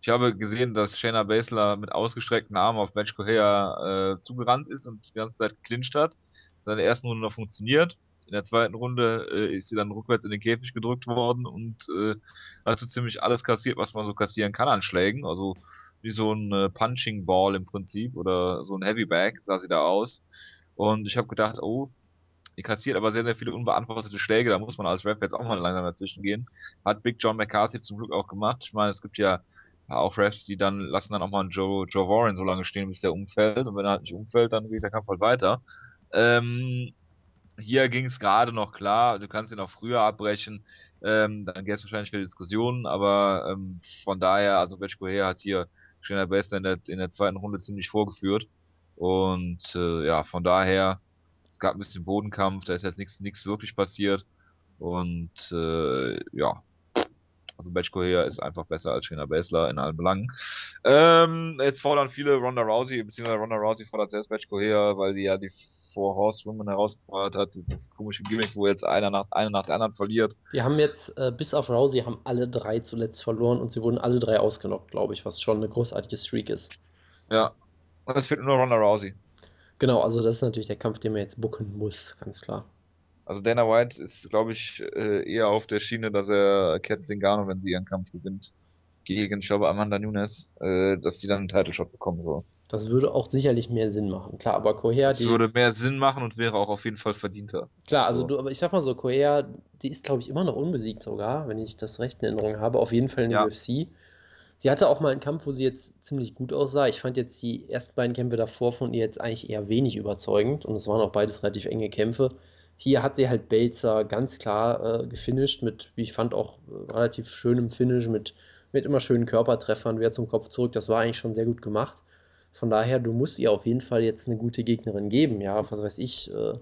Ich habe gesehen, dass Shayna Baszler mit ausgestreckten Armen auf Batch Correa äh, zugerannt ist und die ganze Zeit clincht hat. Der ersten Runde noch funktioniert. In der zweiten Runde äh, ist sie dann rückwärts in den Käfig gedrückt worden und äh, hat so ziemlich alles kassiert, was man so kassieren kann an Schlägen. Also wie so ein äh, Punching Ball im Prinzip oder so ein Heavy Bag sah sie da aus. Und ich habe gedacht, oh, die kassiert aber sehr, sehr viele unbeantwortete Schläge, da muss man als Ref jetzt auch mal langsam dazwischen gehen. Hat Big John McCarthy zum Glück auch gemacht. Ich meine, es gibt ja auch Refs, die dann lassen dann auch mal einen Joe, Joe Warren so lange stehen, bis der umfällt. Und wenn er halt nicht umfällt, dann geht der Kampf halt weiter. Ähm, hier ging es gerade noch klar, du kannst ihn auch früher abbrechen, ähm, dann gäbe es wahrscheinlich wieder Diskussionen, aber ähm, von daher, also her hat hier Shayna Baszler in der, in der zweiten Runde ziemlich vorgeführt. Und äh, ja, von daher, es gab ein bisschen Bodenkampf, da ist jetzt nichts nichts wirklich passiert. Und äh, ja, also Batch Correa ist einfach besser als Shayna Baszler in allen Belangen. Ähm, jetzt fordern viele Ronda Rousey, beziehungsweise Ronda Rousey fordert selbst Batch Correa, weil sie ja die Four Horsewomen herausgefordert hat, dieses komische Gimmick, wo jetzt einer nach, einer nach der anderen verliert. Wir haben jetzt, äh, bis auf Rousey, haben alle drei zuletzt verloren und sie wurden alle drei ausgenockt, glaube ich, was schon eine großartige Streak ist. Ja, und es fehlt nur Ronda Rousey. Genau, also das ist natürlich der Kampf, den man jetzt bucken muss, ganz klar. Also Dana White ist, glaube ich, äh, eher auf der Schiene, dass er Cat Zingano, wenn sie ihren Kampf gewinnt, gegen, ich glaube, Amanda Nunes, äh, dass sie dann einen Title Shot bekommen soll. Das würde auch sicherlich mehr Sinn machen. Klar, aber Coher, Das würde mehr Sinn machen und wäre auch auf jeden Fall verdienter. Klar, also So. du, aber ich sag mal so, Coher, die ist, glaube ich, immer noch unbesiegt sogar, wenn ich das recht in Erinnerung habe. Auf jeden Fall in der Ja. UFC. Sie hatte auch mal einen Kampf, wo sie jetzt ziemlich gut aussah. Ich fand jetzt die ersten beiden Kämpfe davor von ihr jetzt eigentlich eher wenig überzeugend und es waren auch beides relativ enge Kämpfe. Hier hat sie halt Belzer ganz klar äh, gefinisht mit, wie ich fand, auch äh, relativ schönem Finish, mit, mit immer schönen Körpertreffern, wieder zum Kopf zurück. Das war eigentlich schon sehr gut gemacht. Von daher, du musst ihr auf jeden Fall jetzt eine gute Gegnerin geben. Ja, was weiß ich, äh,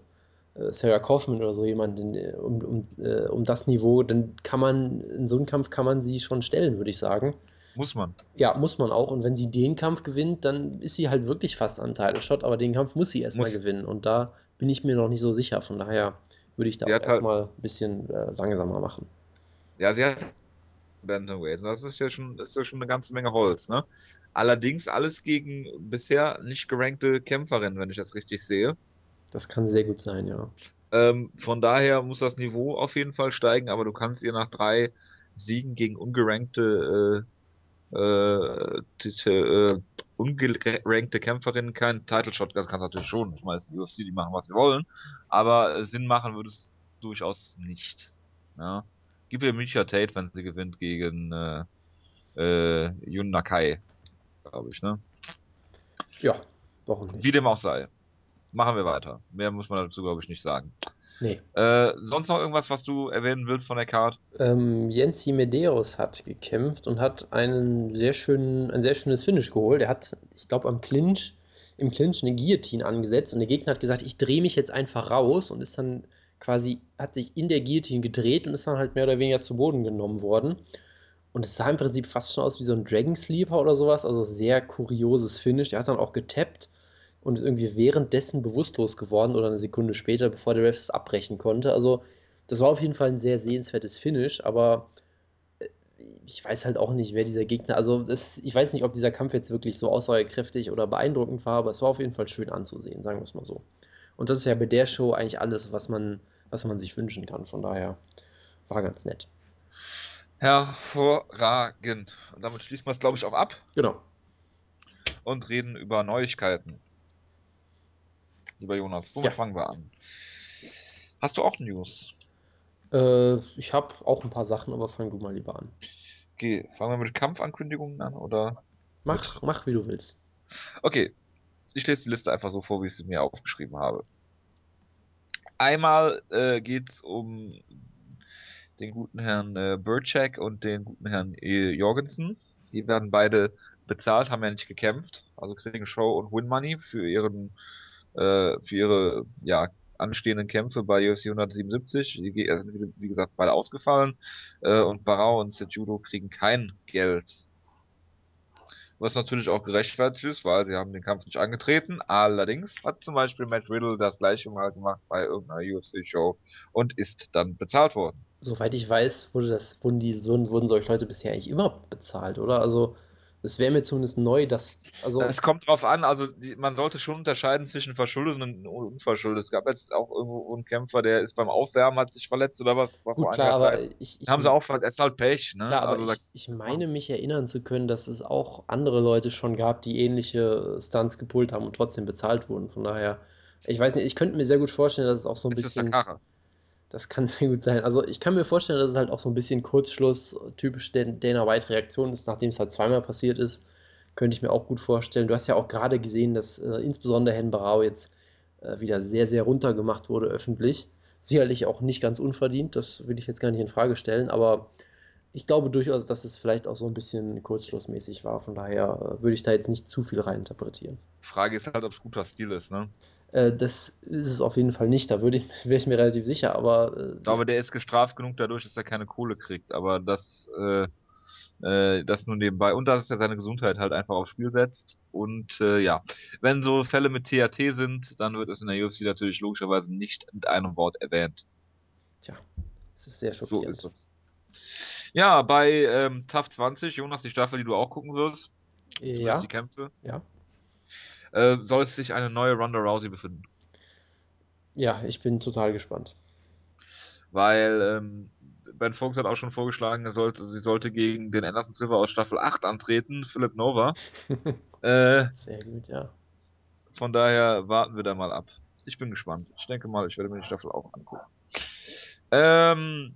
äh, Sarah Kaufman oder so jemanden äh, um, um, äh, um das Niveau, dann kann man, in so einem Kampf kann man sie schon stellen, würde ich sagen. Muss man. Ja, muss man auch. Und wenn sie den Kampf gewinnt, dann ist sie halt wirklich fast an Title Shot, aber den Kampf muss sie erstmal gewinnen. Und da bin ich mir noch nicht so sicher. Von daher würde ich da halt- erstmal ein bisschen äh, langsamer machen. Ja, sie hat Bantamweight. Das ist ja schon, das ist ja schon eine ganze Menge Holz, ne? Allerdings alles gegen bisher nicht gerankte Kämpferinnen, wenn ich das richtig sehe. Das kann sehr gut sein, ja. Ähm, von daher muss das Niveau auf jeden Fall steigen, aber du kannst ihr nach drei Siegen gegen ungerankte, äh, äh, äh, ungerankte Kämpferinnen keinen Title Shot, das kannst du natürlich schon. Ich meine, die UFC, die machen, was sie wollen, aber äh, Sinn machen würde es durchaus nicht. Ja? Gib ihr Micha Tate, wenn sie gewinnt gegen äh, äh, Yun Nakai, glaube ich, ne? Ja, nicht? Wie dem auch sei. Machen wir weiter. Mehr muss man dazu, glaube ich, nicht sagen. Nee. Äh, sonst noch irgendwas, was du erwähnen willst von der Card? Ähm, Jensi Medeiros hat gekämpft und hat einen sehr schönen, ein sehr schönes Finish geholt. Er hat, ich glaube, am Clinch, im Clinch eine Guillotine angesetzt und der Gegner hat gesagt, ich drehe mich jetzt einfach raus und ist dann quasi, hat sich in der Guillotine gedreht und ist dann halt mehr oder weniger zu Boden genommen worden. Und es sah im Prinzip fast schon aus wie so ein Dragon Sleeper oder sowas, also sehr kurioses Finish. Der hat dann auch getappt und ist irgendwie währenddessen bewusstlos geworden oder eine Sekunde später, bevor der Ref es abbrechen konnte. Also das war auf jeden Fall ein sehr sehenswertes Finish, aber äh, ich weiß halt auch nicht, wer dieser Gegner, also das, ich weiß nicht, ob dieser Kampf jetzt wirklich so aussagekräftig oder beeindruckend war, aber es war auf jeden Fall schön anzusehen, sagen wir es mal so. Und das ist ja bei der Show eigentlich alles, was man, was man sich wünschen kann, von daher war ganz nett. Hervorragend. Und damit schließen wir es, glaube ich, auch ab Genau. und reden über Neuigkeiten. Lieber Jonas, womit Ja. fangen wir an? Hast du auch News? Äh, ich habe auch ein paar Sachen, aber fang du mal lieber an. Okay, fangen wir mit Kampfankündigungen an, oder? Mach, mach wie du willst. Okay, ich lese die Liste einfach so vor, wie ich sie mir aufgeschrieben habe. Einmal äh, geht es um den guten Herrn äh, Burchak und den guten Herrn äh, Jorgensen. Die werden beide bezahlt, haben ja nicht gekämpft, also kriegen Show und Win Money für ihren äh, für ihre ja, anstehenden Kämpfe bei UFC 177. Die also wie gesagt beide ausgefallen äh, und Barao und Sejudo kriegen kein Geld. Was natürlich auch gerechtfertigt ist, weil sie haben den Kampf nicht angetreten. Allerdings hat zum Beispiel Matt Riddle das gleiche mal gemacht bei irgendeiner UFC-Show und ist dann bezahlt worden. Soweit ich weiß, wurde das, wurden, die, wurden solche Leute bisher eigentlich immer bezahlt, oder? Also es wäre mir zumindest neu, dass. Also es kommt drauf an, also die, man sollte schon unterscheiden zwischen verschuldet und unverschuldet. Es gab jetzt auch irgendwo einen Kämpfer, der ist beim Aufwärmen, hat sich verletzt oder was. Gut, klar, aber ich, ich, Haben sie auch verletzt, ist halt Pech, ne? Klar, aber also, ich, ich meine mich erinnern zu können, dass es auch andere Leute schon gab, die ähnliche Stunts gepult haben und trotzdem bezahlt wurden. Von daher, ich weiß nicht, ich könnte mir sehr gut vorstellen, dass es auch so ein ist bisschen. Das das kann *laughs* sehr gut sein. Also ich kann mir vorstellen, dass es halt auch so ein bisschen Kurzschluss, typisch Dana White Reaktion ist, nachdem es halt zweimal passiert ist. Könnte ich mir auch gut vorstellen. Du hast ja auch gerade gesehen, dass äh, insbesondere Herrn Barau jetzt äh, wieder sehr, sehr runtergemacht wurde öffentlich. Sicherlich auch nicht ganz unverdient, das will ich jetzt gar nicht in Frage stellen, aber ich glaube durchaus, dass es vielleicht auch so ein bisschen kurzschlussmäßig war. Von daher äh, würde ich da jetzt nicht zu viel reininterpretieren. Frage ist halt, ob es guter Stil ist, ne? Äh, das ist es auf jeden Fall nicht, da würde ich, *laughs* wäre ich mir relativ sicher, aber. Äh, ich glaube, der ist gestraft genug dadurch, dass er keine Kohle kriegt, aber das, äh, äh, das nur nebenbei. Und dass er seine Gesundheit halt einfach aufs Spiel setzt. Und äh, ja, wenn so Fälle mit THT sind, dann wird es in der UFC natürlich logischerweise nicht mit einem Wort erwähnt. Tja, es ist sehr schockierend. So ist es. Ja, bei ähm, TAF 20, Jonas, die Staffel, die du auch gucken wirst. Ja. Die Kämpfe. Ja äh, soll es sich eine neue Ronda Rousey befinden. Ja, ich bin total gespannt. Weil ähm, Ben Fox hat auch schon vorgeschlagen, sollte, sie sollte gegen den Anderson Silver aus Staffel 8 antreten, Philip Nova. *laughs* äh, Sehr gut, ja. Von daher warten wir da mal ab. Ich bin gespannt. Ich denke mal, ich werde mir die Staffel auch angucken. Ähm,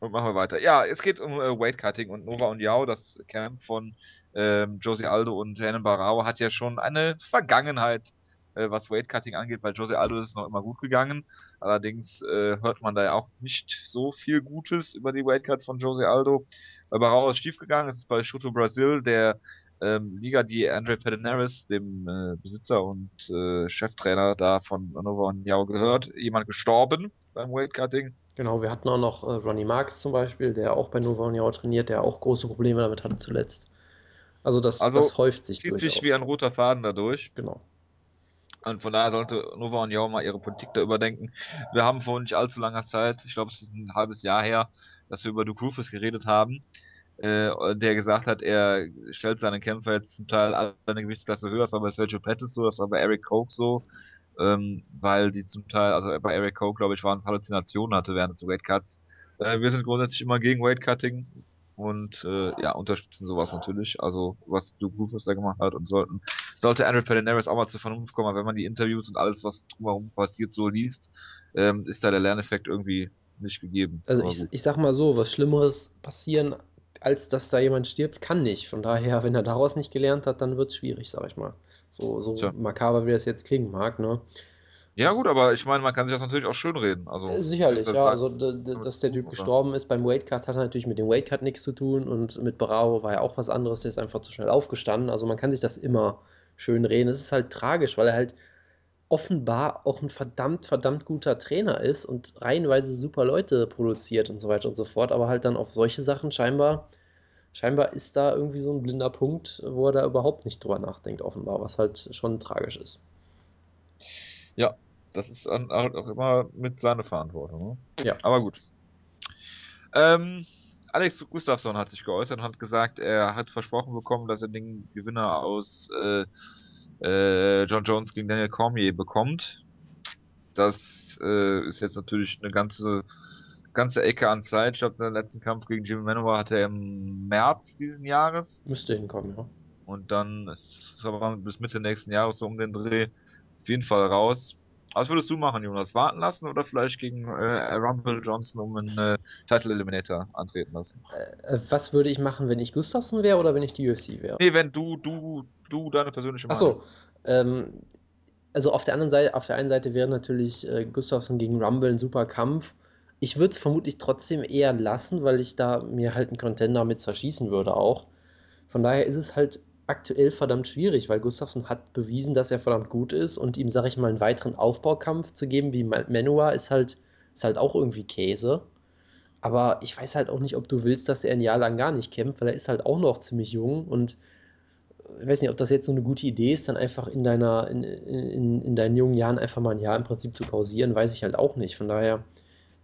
und machen wir weiter. Ja, es geht um äh, Weight Cutting und Nova und Yao, das Camp von ähm, Jose Aldo und Hennen Barao hat ja schon eine Vergangenheit, äh, was Weight Cutting angeht. Bei Jose Aldo ist noch immer gut gegangen. Allerdings äh, hört man da ja auch nicht so viel Gutes über die Weight Cuts von Jose Aldo. Bei Barao ist schief gegangen. Es ist bei Chuto Brasil, der ähm, Liga, die Andre Pedinaris, dem äh, Besitzer und äh, Cheftrainer da von Nova und Yao gehört, jemand gestorben beim Weight Cutting. Genau, wir hatten auch noch äh, Ronnie Marks zum Beispiel, der auch bei Nova Uniao trainiert, der auch große Probleme damit hatte zuletzt. Also das, also das häuft sich zieht durchaus. sich wie ein roter Faden dadurch. Genau. Und von daher sollte Nova Uniao mal ihre Politik da überdenken. Wir haben vor nicht allzu langer Zeit, ich glaube es ist ein halbes Jahr her, dass wir über Duke Rufus geredet haben, äh, der gesagt hat, er stellt seine Kämpfer jetzt zum Teil alle eine Gewichtsklasse höher. Das war bei Sergio Pettis so, das war bei Eric Koch so ähm, weil die zum Teil, also bei Eric Coe, glaube ich, waren es Halluzinationen hatte während des Weight Cuts. Äh, wir sind grundsätzlich immer gegen Weight Cutting und äh, ja, unterstützen sowas natürlich. Also was Duke Rufus da gemacht hat und sollten, sollte Andrew Pedinaris auch mal zur Vernunft kommen, wenn man die Interviews und alles, was drumherum passiert, so liest, ähm, ist da der Lerneffekt irgendwie nicht gegeben. Also ich, ich sag mal so, was Schlimmeres passieren, als dass da jemand stirbt, kann nicht. Von daher, wenn er daraus nicht gelernt hat, dann wird es schwierig, sag ich mal. So, so Tja. makaber, wie das jetzt klingen mag, ne? Ja, gut, aber ich meine, man kann sich das natürlich auch schön reden. Also, äh, sicherlich, ja. Also, dass der Typ gestorben ist beim Weightcut, hat natürlich mit dem Weightcut nichts zu tun und mit Bravo war ja auch was anderes, der ist einfach zu schnell aufgestanden. Also, man kann sich das immer schön reden. Es ist halt tragisch, weil er halt offenbar auch ein verdammt, verdammt guter Trainer ist und reihenweise super Leute produziert und so weiter und so fort, aber halt dann auf solche Sachen scheinbar scheinbar ist da irgendwie so ein blinder Punkt, wo er da überhaupt nicht drüber nachdenkt, offenbar, was halt schon tragisch ist. Ja, das ist auch immer mit seiner Verantwortung. Ne? Ja. Aber gut. Ähm, Alex Gustafsson hat sich geäußert und hat gesagt, er hat versprochen bekommen, dass er den Gewinner aus äh, äh, John Jones gegen Daniel Cormier bekommt. Das äh, ist jetzt natürlich eine ganze ganze Ecke an Zeit. Ich glaube, seinen letzten Kampf gegen Jimmy Manuwa hatte er im März diesen Jahres. Müsste hinkommen, ja. Und dann ist es aber bis Mitte nächsten Jahres so um den Dreh auf jeden Fall raus. Was würdest du machen, Jonas? Warten lassen oder vielleicht gegen äh, Rumble Johnson um einen äh, Title Eliminator antreten lassen? Äh, äh, was würde ich machen, wenn ich Gustafsson wäre oder wenn ich die UFC wäre? Nee, wenn du, du, du deine persönliche Meinung. Achso, ähm, also auf der anderen Seite, auf der einen Seite wäre natürlich äh, Gustafsson gegen Rumble ein super Kampf. Ich würde es vermutlich trotzdem eher lassen, weil ich da mir halt einen Contender mit zerschießen würde auch. Von daher ist es halt aktuell verdammt schwierig, weil Gustafsson hat bewiesen, dass er verdammt gut ist und ihm, sag ich mal, einen weiteren Aufbaukampf zu geben wie Manua ist halt, ist halt auch irgendwie Käse. Aber ich weiß halt auch nicht, ob du willst, dass er ein Jahr lang gar nicht kämpft, weil er ist halt auch noch ziemlich jung und ich weiß nicht, ob das jetzt so eine gute Idee ist, dann einfach in deiner, in, in, in deinen jungen Jahren einfach mal ein Jahr im Prinzip zu pausieren, weiß ich halt auch nicht. Von daher,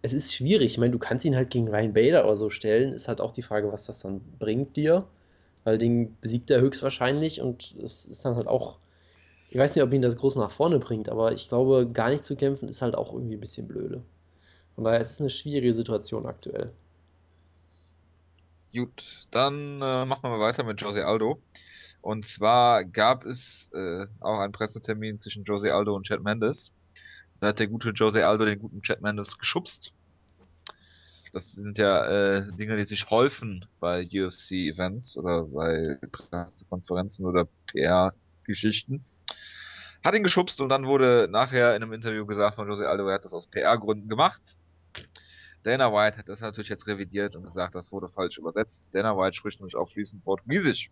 es ist schwierig. Ich meine, du kannst ihn halt gegen Ryan Bader oder so stellen. Ist halt auch die Frage, was das dann bringt dir. Weil den besiegt er höchstwahrscheinlich und es ist dann halt auch. Ich weiß nicht, ob ihn das groß nach vorne bringt, aber ich glaube, gar nicht zu kämpfen ist halt auch irgendwie ein bisschen blöde. Von daher ist es eine schwierige Situation aktuell. Gut, dann äh, machen wir weiter mit Jose Aldo. Und zwar gab es äh, auch einen Pressetermin zwischen Jose Aldo und Chad Mendes. Da hat der gute Jose Aldo den guten Chad Mendes geschubst. Das sind ja äh, Dinge, die sich häufen bei UFC-Events oder bei Pressekonferenzen oder PR-Geschichten. Hat ihn geschubst und dann wurde nachher in einem Interview gesagt von Jose Aldo, er hat das aus PR-Gründen gemacht. Dana White hat das natürlich jetzt revidiert und gesagt, das wurde falsch übersetzt. Dana White spricht nämlich auch fließend Portugiesisch.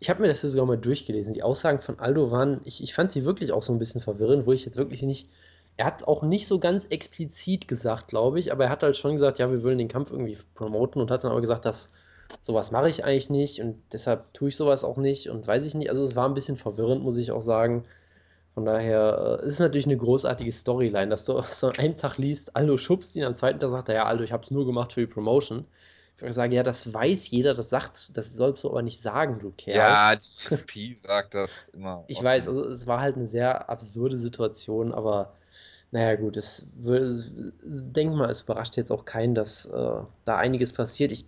Ich habe mir das sogar mal durchgelesen. Die Aussagen von Aldo waren, ich, ich fand sie wirklich auch so ein bisschen verwirrend, wo ich jetzt wirklich nicht. Er hat auch nicht so ganz explizit gesagt, glaube ich, aber er hat halt schon gesagt, ja, wir wollen den Kampf irgendwie promoten und hat dann aber gesagt, dass sowas mache ich eigentlich nicht und deshalb tue ich sowas auch nicht und weiß ich nicht. Also es war ein bisschen verwirrend, muss ich auch sagen. Von daher äh, ist es natürlich eine großartige Storyline, dass du *laughs* so an einem Tag liest, Aldo schubst ihn, am zweiten Tag sagt er, ja, Aldo, ich habe es nur gemacht für die Promotion. Ich sagen, ja, das weiß jeder, das sagt, das sollst du aber nicht sagen, du Kerl. Ja, Pi *laughs* sagt das immer. Ich weiß, also es war halt eine sehr absurde Situation, aber naja, gut, es denk mal, es überrascht jetzt auch keinen, dass äh, da einiges passiert. Ich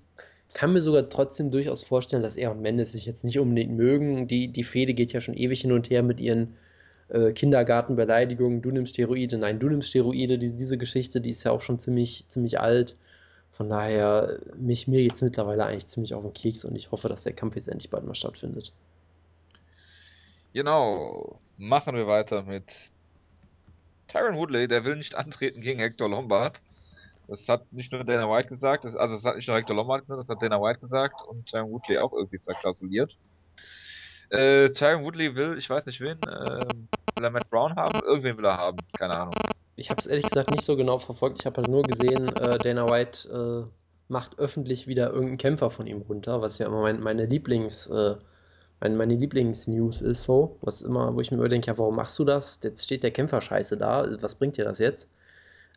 kann mir sogar trotzdem durchaus vorstellen, dass er und Mendes sich jetzt nicht unbedingt mögen. Die, die Fehde geht ja schon ewig hin und her mit ihren äh, Kindergartenbeleidigungen, du nimmst Steroide, nein, du nimmst Steroide, die, diese Geschichte, die ist ja auch schon ziemlich, ziemlich alt. Von daher, mich, mir geht es mittlerweile eigentlich ziemlich auf den Keks und ich hoffe, dass der Kampf jetzt endlich bald mal stattfindet. Genau, machen wir weiter mit Tyron Woodley, der will nicht antreten gegen Hector Lombard. Das hat nicht nur Dana White gesagt, das, also das hat nicht nur Hector Lombard gesagt, das hat Dana White gesagt und Tyron Woodley auch irgendwie verklausuliert. Äh, Tyron Woodley will, ich weiß nicht wen, äh, will er Matt Brown haben? Irgendwen will er haben, keine Ahnung. Ich habe es ehrlich gesagt nicht so genau verfolgt. Ich habe halt nur gesehen, äh, Dana White äh, macht öffentlich wieder irgendeinen Kämpfer von ihm runter, was ja immer mein, meine Lieblings, äh, meine, meine Lieblingsnews ist so. Was immer, wo ich mir immer denke, ja, warum machst du das? Jetzt steht der Kämpfer scheiße da. Was bringt dir das jetzt?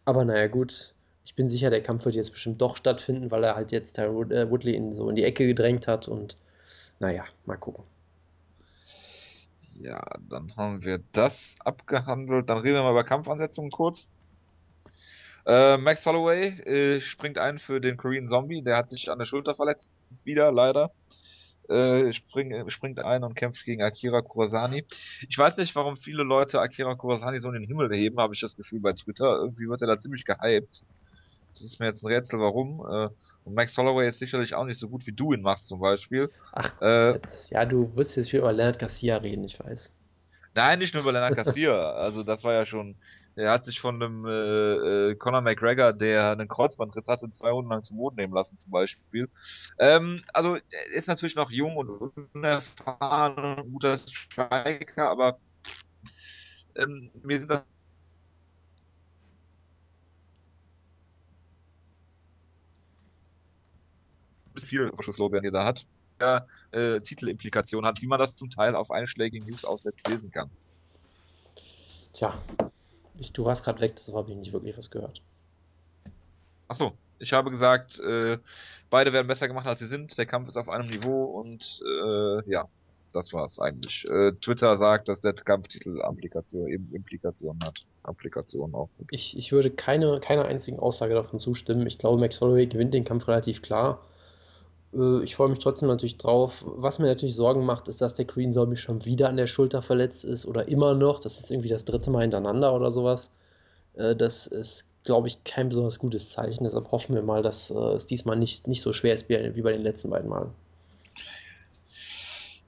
Aber naja, gut. Ich bin sicher, der Kampf wird jetzt bestimmt doch stattfinden, weil er halt jetzt Tyron äh, Woodley in, so in die Ecke gedrängt hat und naja, mal gucken. Ja, dann haben wir das abgehandelt. Dann reden wir mal über Kampfansetzungen kurz. Äh, Max Holloway äh, springt ein für den Korean Zombie. Der hat sich an der Schulter verletzt. Wieder, leider. Äh, spring, springt ein und kämpft gegen Akira Kurasani. Ich weiß nicht, warum viele Leute Akira Kurasani so in den Himmel heben, habe ich das Gefühl bei Twitter. Irgendwie wird er da ziemlich gehypt. Das ist mir jetzt ein Rätsel, warum. Äh, und Max Holloway ist sicherlich auch nicht so gut, wie du ihn machst, zum Beispiel. Ach, äh, jetzt, ja, du wirst jetzt viel über Leonard Garcia reden, ich weiß. Nein, nicht nur über Leonard Garcia. *laughs* also, das war ja schon. Er hat sich von einem äh, äh, Conor McGregor, der einen Kreuzbandriss hatte, zwei Runden lang zum Boden nehmen lassen, zum Beispiel. Ähm, also, er ist natürlich noch jung und unerfahren, ein guter Striker, aber ähm, mir sind das viel Vorschusslorbeeren, die da hat, ja, äh, Titelimplikationen hat, wie man das zum Teil auf einschlägigen News-Outlets lesen kann. Tja, ich, du warst gerade weg, deshalb habe ich nicht wirklich was gehört. Achso, ich habe gesagt, äh, beide werden besser gemacht, als sie sind. Der Kampf ist auf einem Niveau und äh, ja, das war's eigentlich. Äh, Twitter sagt, dass der Kampftitel Applikation, eben Implikationen hat. Applikationen auch. Ich, ich würde keine, keiner einzigen Aussage davon zustimmen. Ich glaube, Max Holloway gewinnt den Kampf relativ klar. Äh, ich freue mich trotzdem natürlich drauf. Was mir natürlich Sorgen macht, ist, dass der Green Zombie schon wieder an der Schulter verletzt ist oder immer noch. Das ist irgendwie das dritte Mal hintereinander oder sowas. Äh, das ist, glaube ich, kein besonders gutes Zeichen. Deshalb hoffen wir mal, dass äh, es diesmal nicht, nicht so schwer ist wie bei den letzten beiden Malen.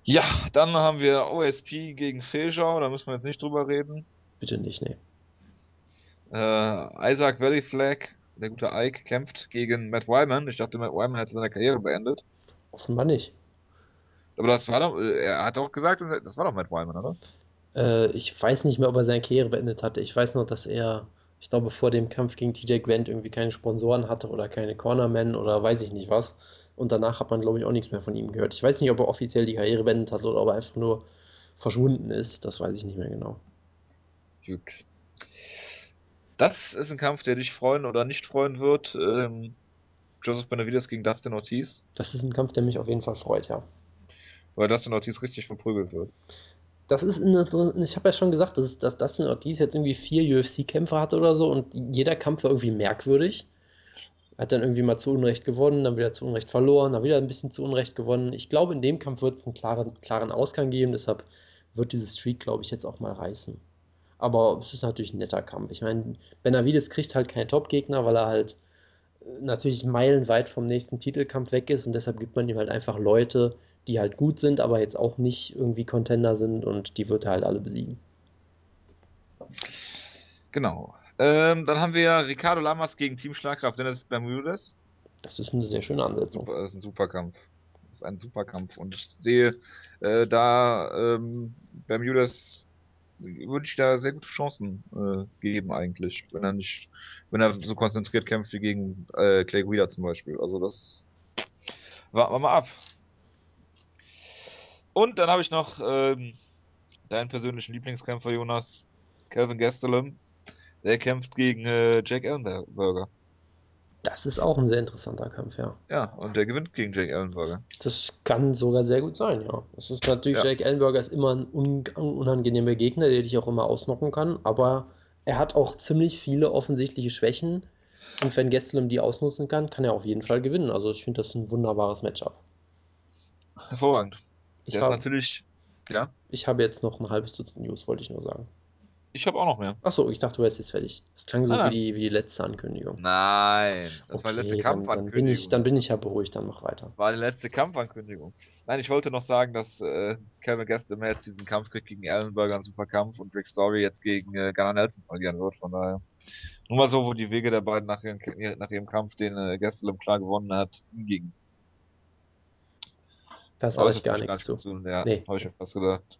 Ja, dann haben wir OSP gegen Feschau. Da müssen wir jetzt nicht drüber reden. Bitte nicht, nee. Äh, Isaac Valley Flag der gute Ike kämpft gegen Matt Wyman. Ich dachte, Matt Wyman hätte seine Karriere beendet. Offenbar nicht. Aber das war doch, äh, er hat auch gesagt, das war doch Matt Wyman, oder? Äh, ich weiß nicht mehr, ob er seine Karriere beendet hatte. Ich weiß nur, dass er, ich glaube, vor dem Kampf gegen TJ Gwent irgendwie keine Sponsoren hatte oder keine Cornermen oder weiß ich nicht was. Und danach hat man, glaube ich, auch nichts mehr von ihm gehört. Ich weiß nicht, ob er offiziell die Karriere beendet hat oder ob er einfach nur verschwunden ist. Das weiß ich nicht mehr genau. Gut. Das ist ein Kampf, der dich freuen oder nicht freuen wird. Ähm, Joseph Benavides gegen Dustin Ortiz. Das ist ein Kampf, der mich auf jeden Fall freut, ja. Weil Dustin Ortiz richtig verprügelt wird. Das ist eine, ich habe ja schon gesagt, dass, dass Dustin Ortiz jetzt irgendwie vier UFC-Kämpfe hatte oder so und jeder Kampf war irgendwie merkwürdig. Hat dann irgendwie mal zu Unrecht gewonnen, dann wieder zu Unrecht verloren, dann wieder ein bisschen zu Unrecht gewonnen. Ich glaube, in dem Kampf wird es einen klaren, klaren Ausgang geben, deshalb wird dieses Streak, glaube ich, jetzt auch mal reißen. Aber es ist natürlich ein netter Kampf. Ich meine, Benavides kriegt halt keinen Top-Gegner, weil er halt äh, natürlich meilenweit vom nächsten Titelkampf weg ist und deshalb gibt man ihm halt einfach Leute, die halt gut sind, aber jetzt auch nicht irgendwie Contender sind und die wird er halt alle besiegen. Genau. Ähm, dann haben wir Ricardo Lamas gegen Team Schlagkraft Dennis Bermudez. Das ist eine sehr schöne Ansetzung. Super, das ist ein super Kampf. Das ist ein super Kampf. Und ich sehe äh, da ähm, Bermudez würde ich da sehr gute Chancen äh, geben eigentlich, wenn er nicht, wenn er so konzentriert kämpft wie gegen äh, Clay Guida zum Beispiel. Also das warten wir mal ab. Und dann habe ich noch ähm, deinen persönlichen Lieblingskämpfer, Jonas, Calvin Gastelum. Der kämpft gegen äh, Jack Ellenberger. Das ist auch ein sehr interessanter Kampf, ja. Ja, und der gewinnt gegen Jake Ellenberger. Das kann sogar sehr gut sein, ja. Das ist natürlich, ja. Jake Ellenberger ist immer ein un unangenehmer Gegner, der dich auch immer ausnocken kann, aber er hat auch ziemlich viele offensichtliche Schwächen. Und wenn Gastelum die ausnutzen kann, kann er auf jeden Fall gewinnen. Also ich finde das ein wunderbares Matchup. Hervorragend. Ich der hab, ist natürlich, ja. Ich habe jetzt noch ein halbes Dutzend News, wollte ich nur sagen. Ich habe auch noch mehr. Achso, ich dachte, du wärst jetzt fertig. Das klang so ah, wie, die, wie die letzte Ankündigung. Nein, das okay, war die letzte Kampfankündigung. Dann, bin ich, dann bin ich ja beruhigt, dann mach weiter. War die letzte Kampfankündigung. Nein, ich wollte noch sagen, dass äh, Kevin Gastelum jetzt diesen Kampf kriegt gegen Ellenberger, ein super Kampf, und Rick Story jetzt gegen äh, Gunnar Nelson verlieren wird. Von daher nur mal so, wo die Wege der beiden nach ihrem, nach ihrem Kampf, den äh, Gastelum klar gewonnen hat, hingingen. Das habe ich gar nichts zu. zu. Ja, nee. habe ich mir fast gedacht.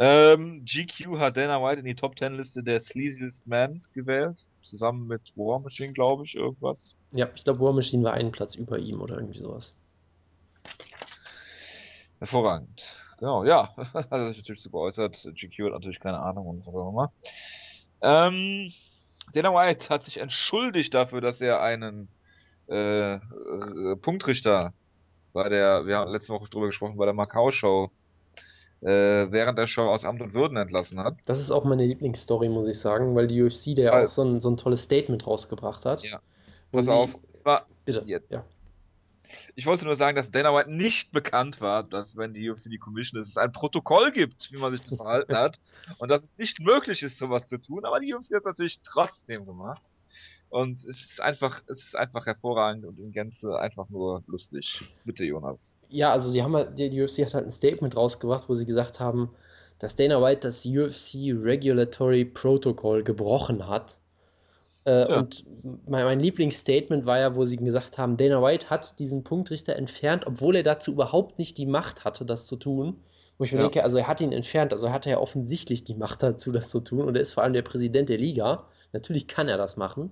Ähm, GQ hat Dana White in die Top 10 Liste der Sleaziest Man gewählt. Zusammen mit War Machine, glaube ich, irgendwas. Ja, ich glaube, War Machine war einen Platz über ihm oder irgendwie sowas. Hervorragend. Genau, ja. *laughs* hat er sich natürlich so geäußert. GQ hat natürlich keine Ahnung und was auch immer. Ähm, Dana White hat sich entschuldigt dafür, dass er einen äh, Punktrichter bei der, wir haben letzte Woche drüber gesprochen, bei der Macau-Show äh, während der Show aus Amt und Würden entlassen hat. Das ist auch meine Lieblingsstory, muss ich sagen, weil die UFC da ja auch so ein, so ein tolles Statement rausgebracht hat. Ja. Pass auf, es war. Bitte. Ja. ja. Ich wollte nur sagen, dass Dana White nicht bekannt war, dass wenn die UFC die Commission ist, es ein Protokoll gibt, wie man sich zu verhalten *laughs* hat und dass es nicht möglich ist, sowas zu tun, aber die UFC hat es natürlich trotzdem gemacht. Und es ist einfach, es ist einfach hervorragend und in Gänze einfach nur lustig. Bitte, Jonas. Ja, also die haben halt, die, die UFC hat halt ein Statement rausgebracht, wo sie gesagt haben, dass Dana White das UFC Regulatory Protocol gebrochen hat. Äh, ja. Und mein, mein Lieblingsstatement war ja, wo sie gesagt haben, Dana White hat diesen Punktrichter entfernt, obwohl er dazu überhaupt nicht die Macht hatte, das zu tun. Wo ich mir ja. denke, also er hat ihn entfernt, also hat er ja offensichtlich die Macht dazu, das zu tun. Und er ist vor allem der Präsident der Liga. Natürlich kann er das machen.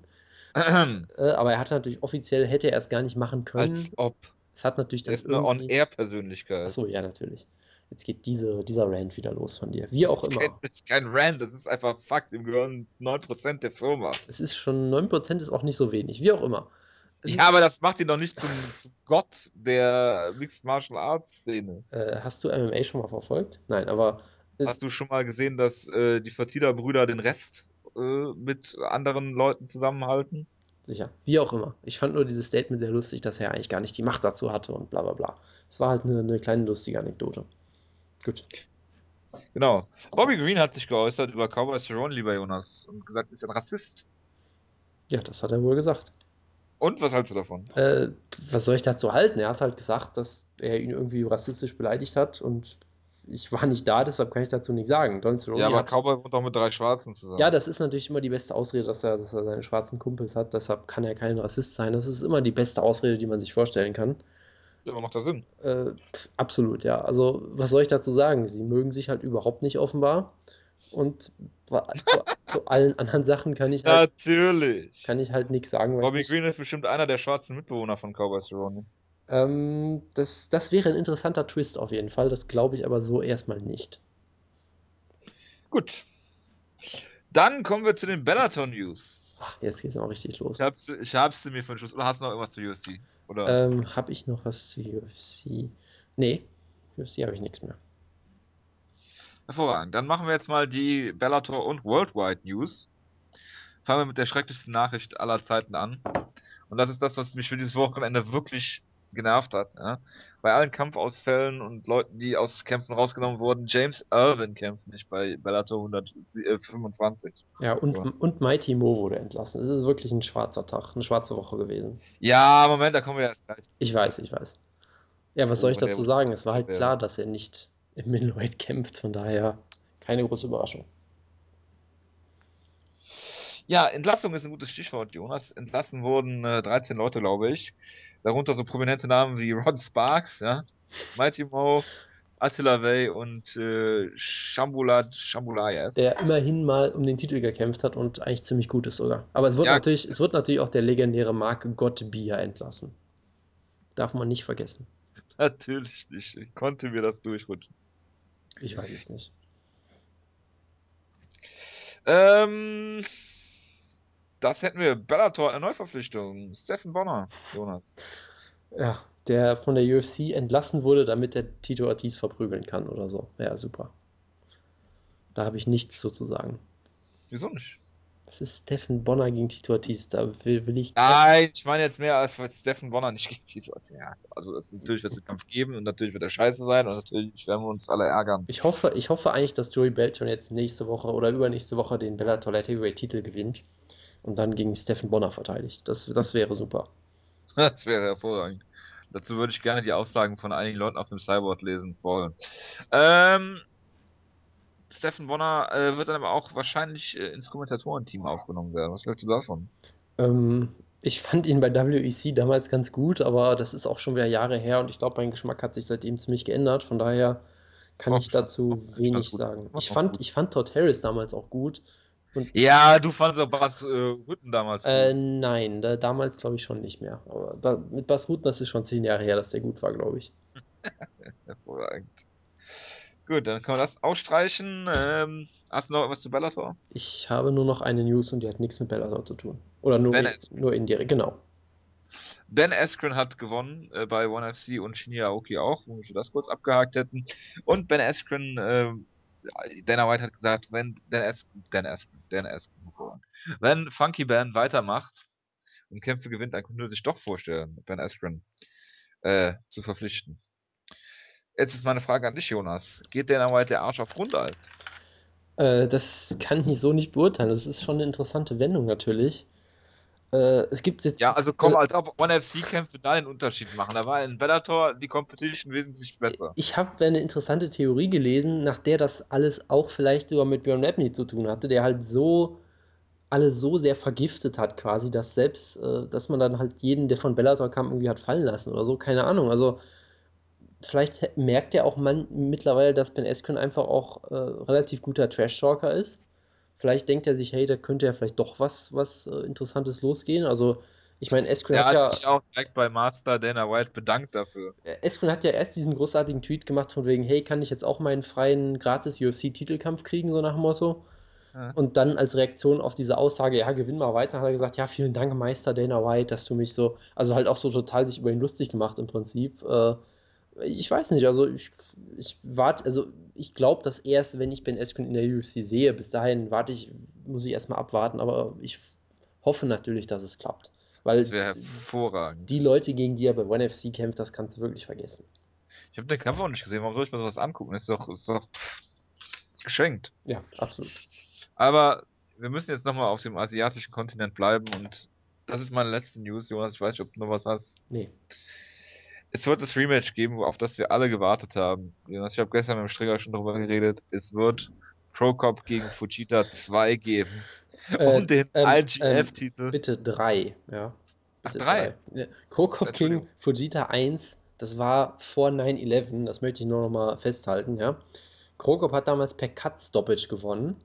Äh, aber er hatte natürlich offiziell, hätte er es gar nicht machen können. Als ob. Es hat natürlich dann. Er ist eine On-Air-Persönlichkeit. Achso, ja, natürlich. Jetzt geht diese, dieser Rant wieder los von dir. Wie auch das immer. Kein, das ist kein Rant, das ist einfach Fakt. Im gehören 9% der Firma. Es ist schon 9% ist auch nicht so wenig. Wie auch immer. ja, aber das macht ihn doch nicht zum, zum Gott der Mixed Martial Arts Szene. Äh, hast du MMA schon mal verfolgt? Nein, aber. Äh, hast du schon mal gesehen, dass äh, die Fertida-Brüder den Rest äh, mit anderen Leuten zusammenhalten. Sicher. Wie auch immer. Ich fand nur dieses Statement sehr lustig, dass er eigentlich gar nicht die Macht dazu hatte und bla bla bla. Es war halt eine, eine kleine lustige Anekdote. Gut. Genau. Bobby Green hat sich geäußert über Cowboy Cerrone, lieber Jonas, und gesagt, ist ein Rassist. Ja, das hat er wohl gesagt. Und was hältst du davon? Äh, was soll ich dazu halten? Er hat halt gesagt, dass er ihn irgendwie rassistisch beleidigt hat und ich war nicht da, deshalb kann ich dazu nichts sagen. Don Cerrone ja, aber hat, Cowboy wohnt doch mit drei Schwarzen zusammen. Ja, das ist natürlich immer die beste Ausrede, dass er, dass er seine schwarzen Kumpels hat. Deshalb kann er kein Rassist sein. Das ist immer die beste Ausrede, die man sich vorstellen kann. Ja, aber macht das Sinn? Äh, absolut, ja. Also, was soll ich dazu sagen? Sie mögen sich halt überhaupt nicht offenbar. Und zu, *laughs* zu allen anderen Sachen kann ich halt, Natürlich. Kann ich halt nichts sagen. Bobby Green ist bestimmt einer der schwarzen Mitbewohner von Cowboys Cerrone. Ähm, das, das wäre ein interessanter Twist auf jeden Fall. Das glaube ich aber so erstmal nicht. Gut. Dann kommen wir zu den Bellator News. Jetzt geht es auch richtig los. Ich hab's, ich hab's mir von Schluss. Oder hast du noch irgendwas zu UFC? Oder? Ähm, hab ich noch was zu UFC? Nee, UFC habe ich nichts mehr. Hervorragend. Dann machen wir jetzt mal die Bellator und Worldwide News. Fangen wir mit der schrecklichsten Nachricht aller Zeiten an. Und das ist das, was mich für dieses Wochenende wirklich genervt hat. Ja? Bei allen Kampfausfällen und Leuten, die aus Kämpfen rausgenommen wurden, James Irvin kämpft nicht bei Bellator 125. Ja, und, so. und Mighty Mo wurde entlassen. Es ist wirklich ein schwarzer Tag, eine schwarze Woche gewesen. Ja, Moment, da kommen wir erst gleich. Ich weiß, ich weiß. Ja, was soll ich dazu sagen? Es war halt klar, dass er nicht im Middleweight kämpft, von daher keine große Überraschung. Ja, Entlassung ist ein gutes Stichwort, Jonas. Entlassen wurden äh, 13 Leute, glaube ich. Darunter so prominente Namen wie Rod Sparks, ja, Mighty Mo, Attila Way und äh, Shambulat Shambulayev. Der immerhin mal um den Titel gekämpft hat und eigentlich ziemlich gut ist sogar. Aber es wird, ja, natürlich, es wird natürlich auch der legendäre Mark God Bier entlassen. Darf man nicht vergessen. *laughs* Natürlich nicht. Ich konnte mir das durchrutschen. Ich weiß es nicht. Ähm, das hätten wir. Bellator, eine Neuverpflichtung. Steffen Bonner, Jonas. Ja, der von der UFC entlassen wurde, damit er Tito Ortiz verprügeln kann oder so. Ja, super. Da habe ich nichts so zu sagen. Wieso nicht? Das ist Steffen Bonner gegen Tito Ortiz. Da will, will ich. Nein, ich meine jetzt mehr als Steffen Bonner nicht gegen Tito Ortiz. Ja, also das natürlich wird es einen Kampf geben und natürlich wird er scheiße sein und natürlich werden wir uns alle ärgern. Ich hoffe, ich hoffe eigentlich, dass Joey Belton jetzt nächste Woche oder übernächste Woche den Bellator Light Heavyweight Titel gewinnt und dann gegen Steffen Bonner verteidigt. Das, das wäre super. Das wäre hervorragend. Dazu würde ich gerne die Aussagen von einigen Leuten auf dem Cyborg lesen wollen. Ähm, Steffen Bonner äh, wird dann aber auch wahrscheinlich äh, ins Kommentatorenteam aufgenommen werden. Was hältst du davon? Ähm, ich fand ihn bei WEC damals ganz gut, aber das ist auch schon wieder Jahre her und ich glaube, mein Geschmack hat sich seitdem ziemlich geändert. Von daher kann auch ich dazu wenig sagen. Ich fand, ich fand Todd Harris damals auch gut. Und ja, du fandest auch Bas äh, Rutten damals gut. Äh, nein, da, damals glaube ich schon nicht mehr. Aber da, mit Bas Rutten, das ist schon zehn Jahre her, dass der gut war, glaube ich. *laughs* Hervorragend. Gut, dann können wir das ausstreichen. Ähm, hast du noch etwas zu Bellator? Ich habe nur noch eine News und die hat nichts mit Bellator zu tun. Oder nur, in, nur indirekt, genau. Dan Askren hat gewonnen äh, bei ONE FC und Shinya Aoki auch, wo wir das kurz abgehakt hätten. Und Ben Askren, äh, Dana White hat gesagt, wenn Dan Askren, Dan Askren, Dan Askren, wenn Funky Band weitermacht und Kämpfe gewinnt, dann könnte er sich doch vorstellen, Ben Askren äh, zu verpflichten. Jetzt ist meine Frage an dich, Jonas. Geht Dana White der Arsch auf Grundeis? Äh, das kann ich so nicht beurteilen. Das ist schon eine interessante Wendung natürlich. Äh, es gibt jetzt. Ja, also komm, als ob One FC-Kämpfe da den Unterschied machen. Da war in Bellator die Competition wesentlich besser. Ich habe eine interessante Theorie gelesen, nach der das alles auch vielleicht sogar mit Björn Rapney zu tun hatte, der halt so alles so sehr vergiftet hat, quasi, dass selbst, äh, dass man dann halt jeden, der von Bellator kam, irgendwie hat fallen lassen oder so. Keine Ahnung. Also vielleicht merkt ja auch man mittlerweile, dass Ben Askren einfach auch äh, relativ guter Trash-Talker ist. Vielleicht denkt er sich, hey, da könnte ja vielleicht doch was, was äh, Interessantes losgehen. Also, ich meine, Askren hat, hat ja. sich auch direkt bei Master Dana White bedankt dafür. Askren hat ja erst diesen großartigen Tweet gemacht, von wegen, hey, kann ich jetzt auch meinen freien gratis UFC-Titelkampf kriegen, so nach dem Motto. Ja. Und dann als Reaktion auf diese Aussage, ja, gewinn mal weiter, hat er gesagt, ja, vielen Dank, Meister Dana White, dass du mich so, also halt auch so total sich über ihn lustig gemacht im Prinzip. Äh, ich weiß nicht, also ich, ich warte, also ich glaube, dass erst, wenn ich Ben Askren in der UFC sehe, bis dahin warte ich, muss ich erstmal abwarten, aber ich hoffe natürlich, dass es klappt. Weil das wäre hervorragend. Die Leute, gegen die er bei ONE FC kämpft, das kannst du wirklich vergessen. Ich habe den Kampf auch nicht gesehen, warum soll ich mir sowas angucken? Das ist doch, ist doch geschenkt. Ja, absolut. Aber wir müssen jetzt nochmal auf dem asiatischen Kontinent bleiben und das ist meine letzte News, Jonas. Ich weiß nicht, ob du noch was hast. Nee es wird das Rematch geben, auf das wir alle gewartet haben. Ich habe gestern mit dem Stricker schon darüber geredet. Es wird Pro Cop gegen Fujita 2 geben. Äh, um den ähm, IGF-Titel. Ähm, bitte 3, ja. Ach, 3? Ja. Krokop gegen Fujita 1 das war vor 9-11, das möchte ich nur noch mal festhalten, ja. Krokop hat damals per Cut Stoppage gewonnen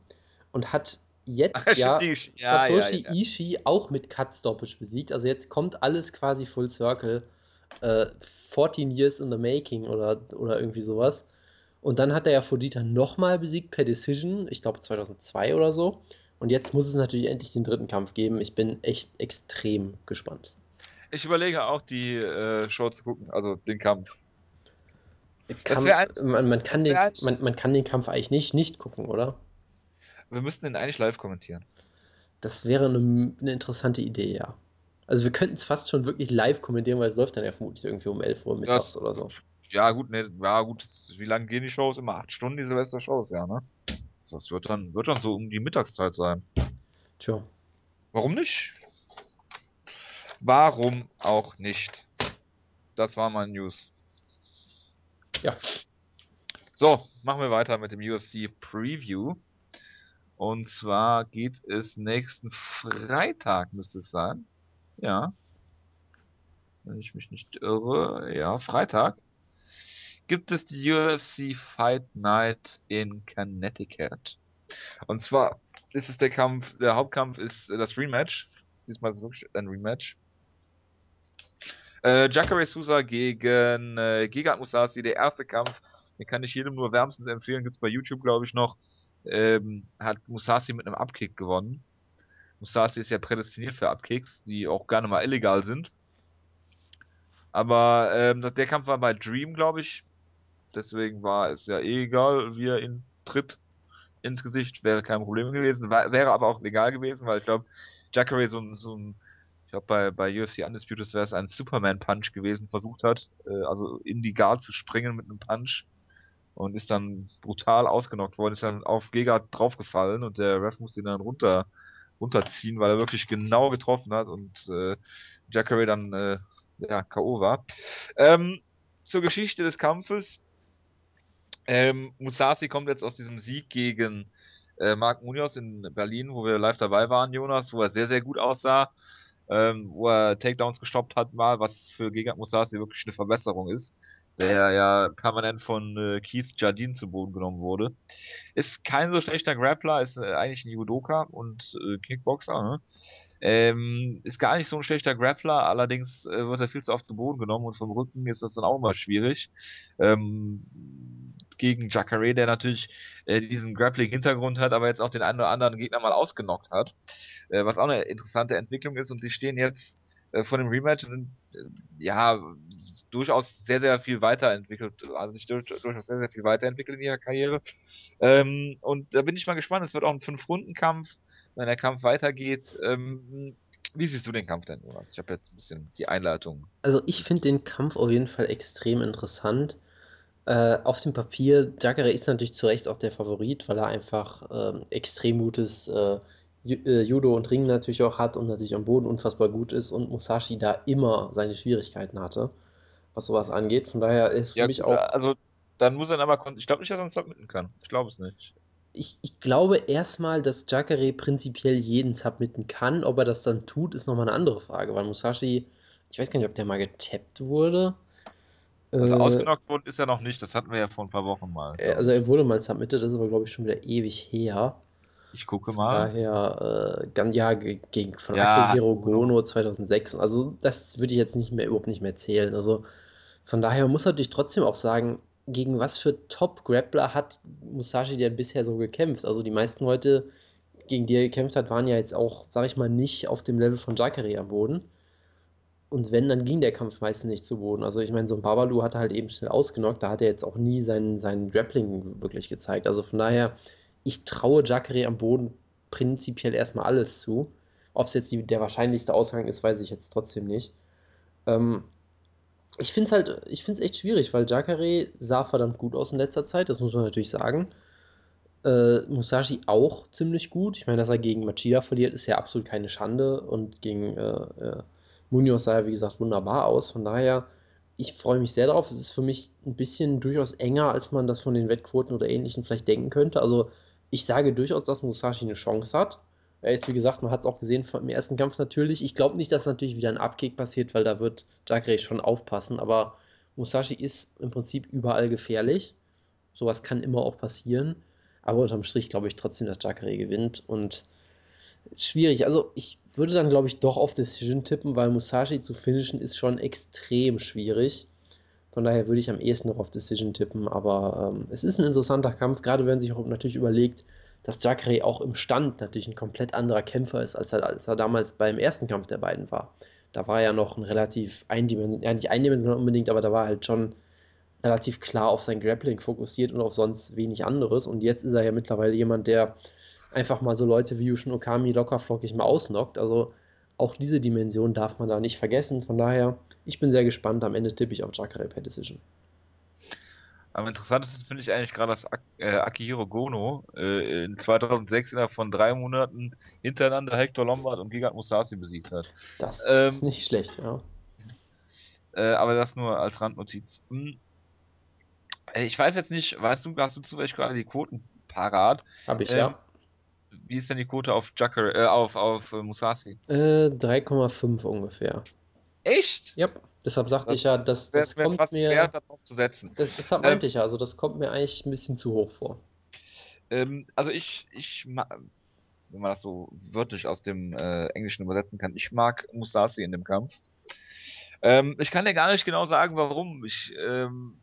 und hat jetzt *laughs* ja die- ja, ja, Satoshi ja. Ishii auch mit Cut Stoppage besiegt. Also jetzt kommt alles quasi full circle. Äh, 14 years in the making oder, oder irgendwie sowas. Und dann hat er ja Fodita nochmal besiegt per Decision, ich glaube 2002 oder so. Und jetzt muss es natürlich endlich den dritten Kampf geben. Ich bin echt extrem gespannt. Ich überlege auch, die äh, Show zu gucken, also den Kampf. Kann, man, man, kann den, man, man kann den Kampf eigentlich nicht, nicht gucken, oder? Wir müssten den eigentlich live kommentieren. Das wäre eine, eine interessante Idee, ja. Also wir könnten es fast schon wirklich live kommentieren, weil es läuft dann ja vermutlich irgendwie um 11 Uhr mittags oder so. Ja, gut, ne, ja, gut. das- Wie lange gehen die Shows? Immer acht Stunden, die Silvester-Shows, ja, ne? Das wird dann, wird dann so um die Mittagszeit sein. Tja. Warum nicht? Warum auch nicht? Das war mein News. Ja. So, machen wir weiter mit dem UFC Preview. Und zwar geht es nächsten Freitag, müsste es sein. Ja. Wenn ich mich nicht irre. Ja, Freitag. Gibt es die UFC Fight Night in Connecticut. Und zwar ist es der Kampf, der Hauptkampf ist das Rematch. Diesmal ist es wirklich ein Rematch. Äh, Jacare Souza gegen äh, Giga Musasi, der erste Kampf, den kann ich jedem nur wärmstens empfehlen, gibt's bei YouTube, glaube ich, noch. Ähm, hat Musasi mit einem Upkick gewonnen. Musasi ist ja prädestiniert für Upkicks, die auch gerne mal illegal sind. Aber ähm, der Kampf war bei Dream, glaube ich. Deswegen war es ja eh egal, wie er ihn tritt ins Gesicht, wäre kein Problem gewesen. War, wäre aber auch legal gewesen, weil ich glaube, Jacare so, ein- so ein, ich glaube, bei, bei UFC Undisputed wäre es ein Superman-Punch gewesen, versucht hat, äh, also in die Guard zu springen mit einem Punch und ist dann brutal ausgenockt worden, ist dann auf Gega draufgefallen und der Ref musste ihn dann runter, runterziehen, weil er wirklich genau getroffen hat und äh, Jacare dann äh, ja, K.O. war. Ähm, zur Geschichte des Kampfes. Ähm, Musasi kommt jetzt aus diesem Sieg gegen äh, Marc Munoz in Berlin, wo wir live dabei waren, Jonas, wo er sehr, sehr gut aussah, ähm, wo er Takedowns gestoppt hat mal, was für Gegard Musasi wirklich eine Verbesserung ist, der ja permanent von äh, Keith Jardine zu Boden genommen wurde. Ist kein so schlechter Grappler, ist äh, eigentlich ein Judoka und äh, Kickboxer, ne? Ähm, ist gar nicht so ein schlechter Grappler, allerdings äh, wird er viel zu oft zu Boden genommen und vom Rücken ist das dann auch immer schwierig. Ähm, gegen Jacare, der natürlich äh, diesen Grappling-Hintergrund hat, aber jetzt auch den einen oder anderen Gegner mal ausgenockt hat. Äh, was auch eine interessante Entwicklung ist und die stehen jetzt vor dem Rematch und sind ja durchaus sehr, sehr viel weiterentwickelt, also sich durch, durchaus sehr, sehr viel weiterentwickelt in ihrer Karriere. Ähm, und da bin ich mal gespannt. Es wird auch ein Fünf-Runden-Kampf, wenn der Kampf weitergeht. Ähm, wie siehst du den Kampf denn, Jonas? Ich habe jetzt ein bisschen die Einleitung. Also ich finde den Kampf auf jeden Fall extrem interessant. Äh, auf dem Papier, Jacare ist natürlich zu Recht auch der Favorit, weil er einfach ähm, extrem gutes äh, äh, Judo und Ringen natürlich auch hat und natürlich am Boden unfassbar gut ist und Musashi da immer seine Schwierigkeiten hatte, was sowas angeht. Von daher ist für Ja, mich gut, auch. also dann muss er aber, ich glaube nicht, dass er uns submitten kann. Ich glaube es nicht. Ich, ich glaube erstmal, dass Jacare prinzipiell jeden submitten kann. Ob er das dann tut, ist nochmal eine andere Frage, weil Musashi, ich weiß gar nicht, ob der mal getappt wurde. Also Äh, ausgenockt worden ist er noch nicht, das hatten wir ja vor ein paar Wochen mal. Äh, Also er wurde mal submitted, das ist aber glaube ich schon wieder ewig her. ich gucke mal. Daher, äh, ja, ge- gegen von Ja, Akihiro. Gono 2006. Also das würde ich jetzt nicht mehr, überhaupt nicht mehr zählen. Also von daher muss natürlich trotzdem auch sagen, gegen was für Top-Grappler hat Musashi denn bisher so gekämpft? Also die meisten Leute, gegen die er gekämpft hat, waren ja jetzt auch, sag ich mal, nicht auf dem Level von Jacare am Boden. Und wenn, dann ging der Kampf meistens nicht zu Boden. Also ich meine, so ein Babalu hat halt eben schnell ausgenockt, da hat er jetzt auch nie seinen, seinen Grappling wirklich gezeigt. Also von daher, ich traue Jacare am Boden prinzipiell erstmal alles zu. Ob es jetzt die, der wahrscheinlichste Ausgang ist, weiß ich jetzt trotzdem nicht. Ähm, ich finde es halt, ich finde es echt schwierig, weil Jacare sah verdammt gut aus in letzter Zeit, das muss man natürlich sagen. Äh, Musashi auch ziemlich gut. Ich meine, dass er gegen Machida verliert, ist ja absolut keine Schande. Und gegen äh, äh, Munoz sah er, wie gesagt, wunderbar aus. Von daher, ich freue mich sehr darauf. Es ist für mich ein bisschen durchaus enger, als man das von den Wettquoten oder Ähnlichem vielleicht denken könnte. Also, ich sage durchaus, dass Musashi eine Chance hat. Er ist, wie gesagt, man hat es auch gesehen im ersten Kampf natürlich. Ich glaube nicht, dass natürlich wieder ein Abkick passiert, weil da wird Jacare schon aufpassen. Aber Musashi ist im Prinzip überall gefährlich. Sowas kann immer auch passieren. Aber unterm Strich glaube ich trotzdem, dass Jacare gewinnt. Und schwierig. Also ich würde dann, glaube ich, doch auf Decision tippen, weil Musashi zu finishen ist schon extrem schwierig. Von daher würde ich am ehesten noch auf Decision tippen. Aber ähm, es ist ein interessanter Kampf, gerade wenn sich auch natürlich überlegt, dass Jacare auch im Stand natürlich ein komplett anderer Kämpfer ist, als er, als er damals beim ersten Kampf der beiden war. Da war er ja noch ein relativ eindimensional, ja nicht eindimensional unbedingt, aber da war er halt schon relativ klar auf sein Grappling fokussiert und auf sonst wenig anderes. Und jetzt ist er ja mittlerweile jemand, der einfach mal so Leute wie Yushin Okami locker flockig mal ausnockt. Also auch diese Dimension darf man da nicht vergessen. Von daher, ich bin sehr gespannt. Am Ende tippe ich auf Jacare per Decision. Am interessantesten finde ich eigentlich gerade, dass äh, Akihiro Gono äh, in 2006 innerhalb von drei Monaten hintereinander Hector Lombard und Gigat Musashi besiegt hat. Das ähm, ist nicht schlecht, ja. Äh, aber das nur als Randnotiz. Hm. Ich weiß jetzt nicht, weißt du, hast du zufällig gerade die Quoten parat? Hab ich, ähm, ja. Wie ist denn die Quote auf Jakar, äh, auf, auf äh, Musashi? Äh, 3,5 ungefähr. Echt? Ja, deshalb sagte das ich ja, dass das kommt fast mir. Wert, darauf zu setzen. Das, deshalb meinte ähm, ich ja, also das kommt mir eigentlich ein bisschen zu hoch vor. Ähm, also ich, ich wenn man das so wörtlich aus dem äh, Englischen übersetzen kann, ich mag Musashi in dem Kampf. Ähm, ich kann dir gar nicht genau sagen, warum. Ich ähm,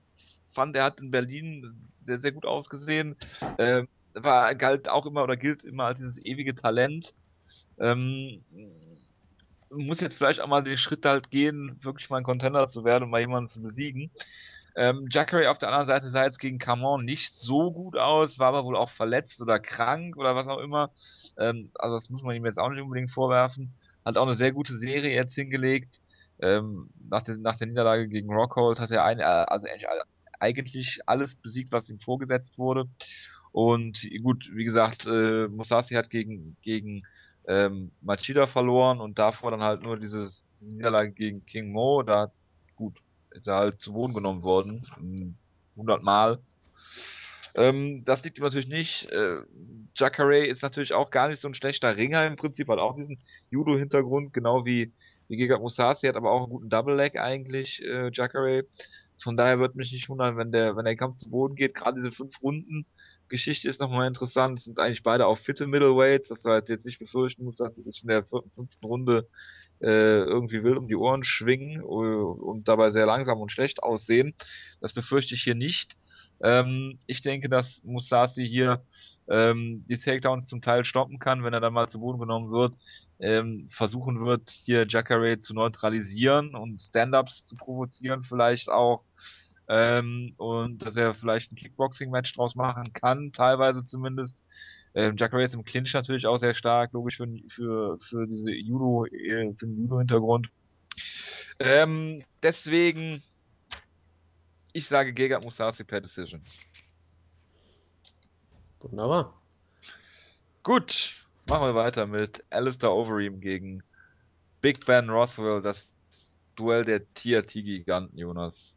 fand, er hat in Berlin sehr, sehr gut ausgesehen. Ähm, war, galt auch immer oder gilt immer als dieses ewige Talent. Ähm, muss jetzt vielleicht auch mal den Schritt halt gehen, wirklich mal ein Contender zu werden und mal jemanden zu besiegen. Ähm, Jacare auf der anderen Seite sah jetzt gegen Camon nicht so gut aus, war aber wohl auch verletzt oder krank oder was auch immer. Ähm, also das muss man ihm jetzt auch nicht unbedingt vorwerfen. Hat auch eine sehr gute Serie jetzt hingelegt. Ähm, nach, der, nach der Niederlage gegen Rockhold hat er ein, also eigentlich alles besiegt, was ihm vorgesetzt wurde. Und gut, wie gesagt, äh, Musashi hat gegen, gegen ähm, Machida verloren und davor dann halt nur dieses, diese Niederlage gegen King Mo. Da, gut, ist er halt zu Wohnen genommen worden. 100 Mal. Ähm, das liegt ihm natürlich nicht. Äh, Jacare ist natürlich auch gar nicht so ein schlechter Ringer im Prinzip, hat auch diesen Judo-Hintergrund, genau wie, wie Giga Musashi, hat aber auch einen guten Double-Leg eigentlich, äh, Jacare. Von daher wird mich nicht wundern, wenn der, wenn der Kampf zu Boden geht. Gerade diese fünf Runden Geschichte ist nochmal interessant. Sind eigentlich beide auch fitte Middleweights, dass du halt jetzt nicht befürchten musst, dass die sich in der fünften Runde äh, irgendwie wild um die Ohren schwingen und dabei sehr langsam und schlecht aussehen. Das befürchte ich hier nicht. Ähm, ich denke, dass Musashi hier ähm, die Takedowns zum Teil stoppen kann, wenn er dann mal zu Boden genommen wird, ähm, versuchen wird, hier Jacare zu neutralisieren und Stand-Ups zu provozieren vielleicht auch. Ähm, und dass er vielleicht ein Kickboxing-Match draus machen kann, teilweise zumindest. Ähm, Jacare ist im Clinch natürlich auch sehr stark, logisch für, für, für diese Judo, äh, für den Judo-Hintergrund. Ähm, deswegen, ich sage Gegard Musashi per Decision. Wunderbar. Gut, machen wir weiter mit Alistair Overeem gegen Big Ben Rothwell, das Duell der TRT-Giganten, Jonas.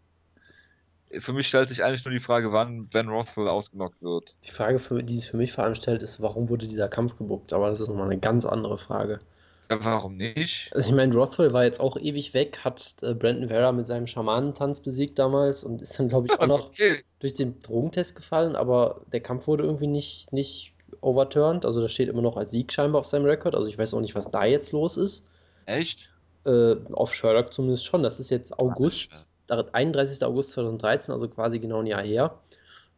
Für mich stellt sich eigentlich nur die Frage, wann Ben Rothwell ausgenockt wird. Die Frage, für, die sich für mich vor allem stellt, ist, warum wurde dieser Kampf gebuckt? Aber das ist nochmal eine ganz andere Frage. Warum nicht? Also ich meine, Rothwell war jetzt auch ewig weg, hat äh, Brandon Vera mit seinem Schamanentanz besiegt damals und ist dann, glaube ich, *laughs* auch noch okay. durch den Drogentest gefallen, aber der Kampf wurde irgendwie nicht, nicht overturned. Also das steht immer noch als Sieg scheinbar auf seinem Rekord. Also ich weiß auch nicht, was da jetzt los ist. Echt? Äh, auf Sherlock zumindest schon. Das ist jetzt August, Ach, 31. August 2013, also quasi genau ein Jahr her.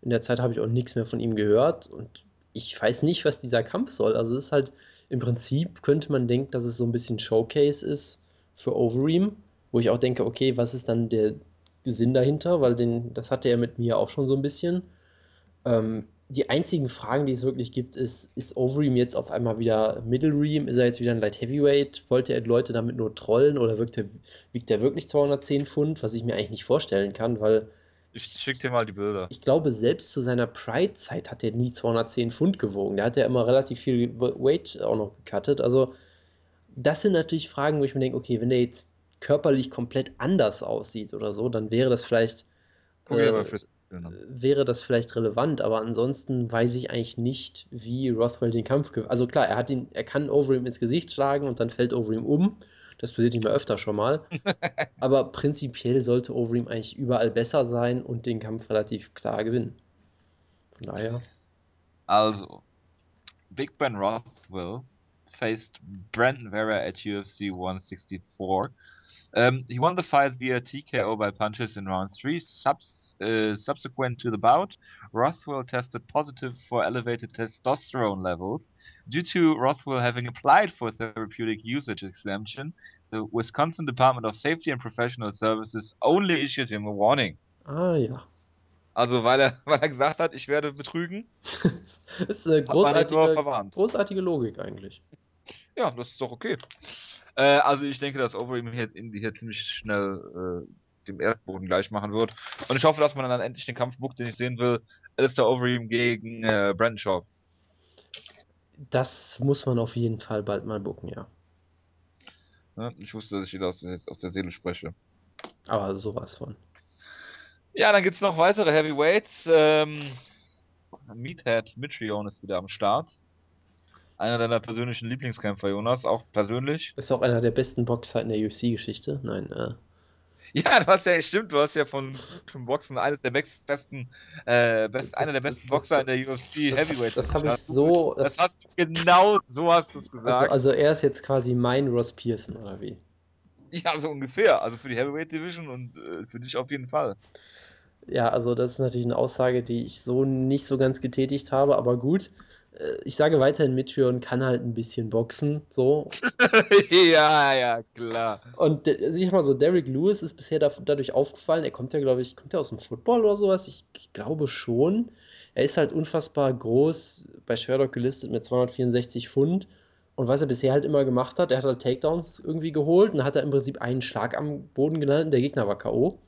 In der Zeit habe ich auch nichts mehr von ihm gehört und ich weiß nicht, was dieser Kampf soll. Also es ist halt im Prinzip könnte man denken, dass es so ein bisschen Showcase ist für Overeem, wo ich auch denke, okay, was ist dann der Sinn dahinter? Weil den, das hatte er mit mir auch schon so ein bisschen. Ähm, die einzigen Fragen, die es wirklich gibt, ist, ist Overeem jetzt auf einmal wieder Middle Ream? Ist er jetzt wieder ein Light Heavyweight? Wollte er Leute damit nur trollen oder wirkt er, wiegt er wirklich 210 Pfund? Was ich mir eigentlich nicht vorstellen kann, weil ich schick dir mal die Bilder. Ich glaube, selbst zu seiner Pride-Zeit hat er nie 210 Pfund gewogen. Der hat ja immer relativ viel Weight auch noch gecuttet. Also, das sind natürlich Fragen, wo ich mir denke, okay, wenn der jetzt körperlich komplett anders aussieht oder so, dann wäre das vielleicht. Äh, wäre das vielleicht relevant, aber ansonsten weiß ich eigentlich nicht, wie Rothwell den Kampf. Also klar, er hat ihn, er kann Overeem ins Gesicht schlagen und dann fällt Overeem um. Das passiert nicht mehr öfter schon mal. *laughs* Aber prinzipiell sollte Overeem eigentlich überall besser sein und den Kampf relativ klar gewinnen. Von daher. Also, Big Ben Rothwell faced Brandon Vera at UFC 164. Um, he won the fight via TKO by punches in round three. Subs, uh, subsequent to the bout, Rothwell tested positive for elevated testosterone levels. Due to Rothwell having applied for therapeutic usage exemption, the Wisconsin Department of Safety and Professional Services only issued him a warning. Ah ja. Also weil er, weil er gesagt hat, ich werde betrügen. *laughs* das ist eine großartige, großartige Logik eigentlich. Ja, das ist doch okay. Äh, also ich denke, dass Overeem hier, hier ziemlich schnell äh, dem Erdboden gleich machen wird. Und ich hoffe, dass man dann endlich den Kampf buckt, den ich sehen will. Alistair Overeem gegen äh, Brandon Shaw. Das muss man auf jeden Fall bald mal bucken, ja. ja ich wusste, dass ich wieder aus der, aus der Seele spreche. Aber sowas von. Ja, dann gibt es noch weitere Heavyweights. Ähm, Meathead Mitrione ist wieder am Start einer deiner persönlichen Lieblingskämpfer, Jonas, auch persönlich. Ist auch einer der besten Boxer in der UFC-Geschichte. Nein, äh. *laughs* Ja, du hast ja, stimmt, du hast ja von, von Boxen eines der besten, äh, best, das, einer der besten das, Boxer das, in der UFC Heavyweight. Das, das habe ich so. Das, hast du genau so hast du es gesagt. Also, also, er ist jetzt quasi mein Ross Pearson, oder wie? Ja, so ungefähr. Also für die Heavyweight Division und äh, für dich auf jeden Fall. Ja, also das ist natürlich eine Aussage, die ich so nicht so ganz getätigt habe, aber gut. Äh, ich sage weiterhin, Metreon kann halt ein bisschen boxen, so. *laughs* ja, ja, klar. Und sieh mal so, Derek Lewis ist bisher dadurch aufgefallen, er kommt ja, glaube ich, kommt ja aus dem Football oder sowas? Ich, ich, glaube schon. Er ist halt unfassbar groß, bei Sherlock gelistet mit 264 Pfund. Und was er bisher halt immer gemacht hat, er hat halt Takedowns irgendwie geholt und hat er im Prinzip einen Schlag am Boden gelandet und der Gegner war K.O.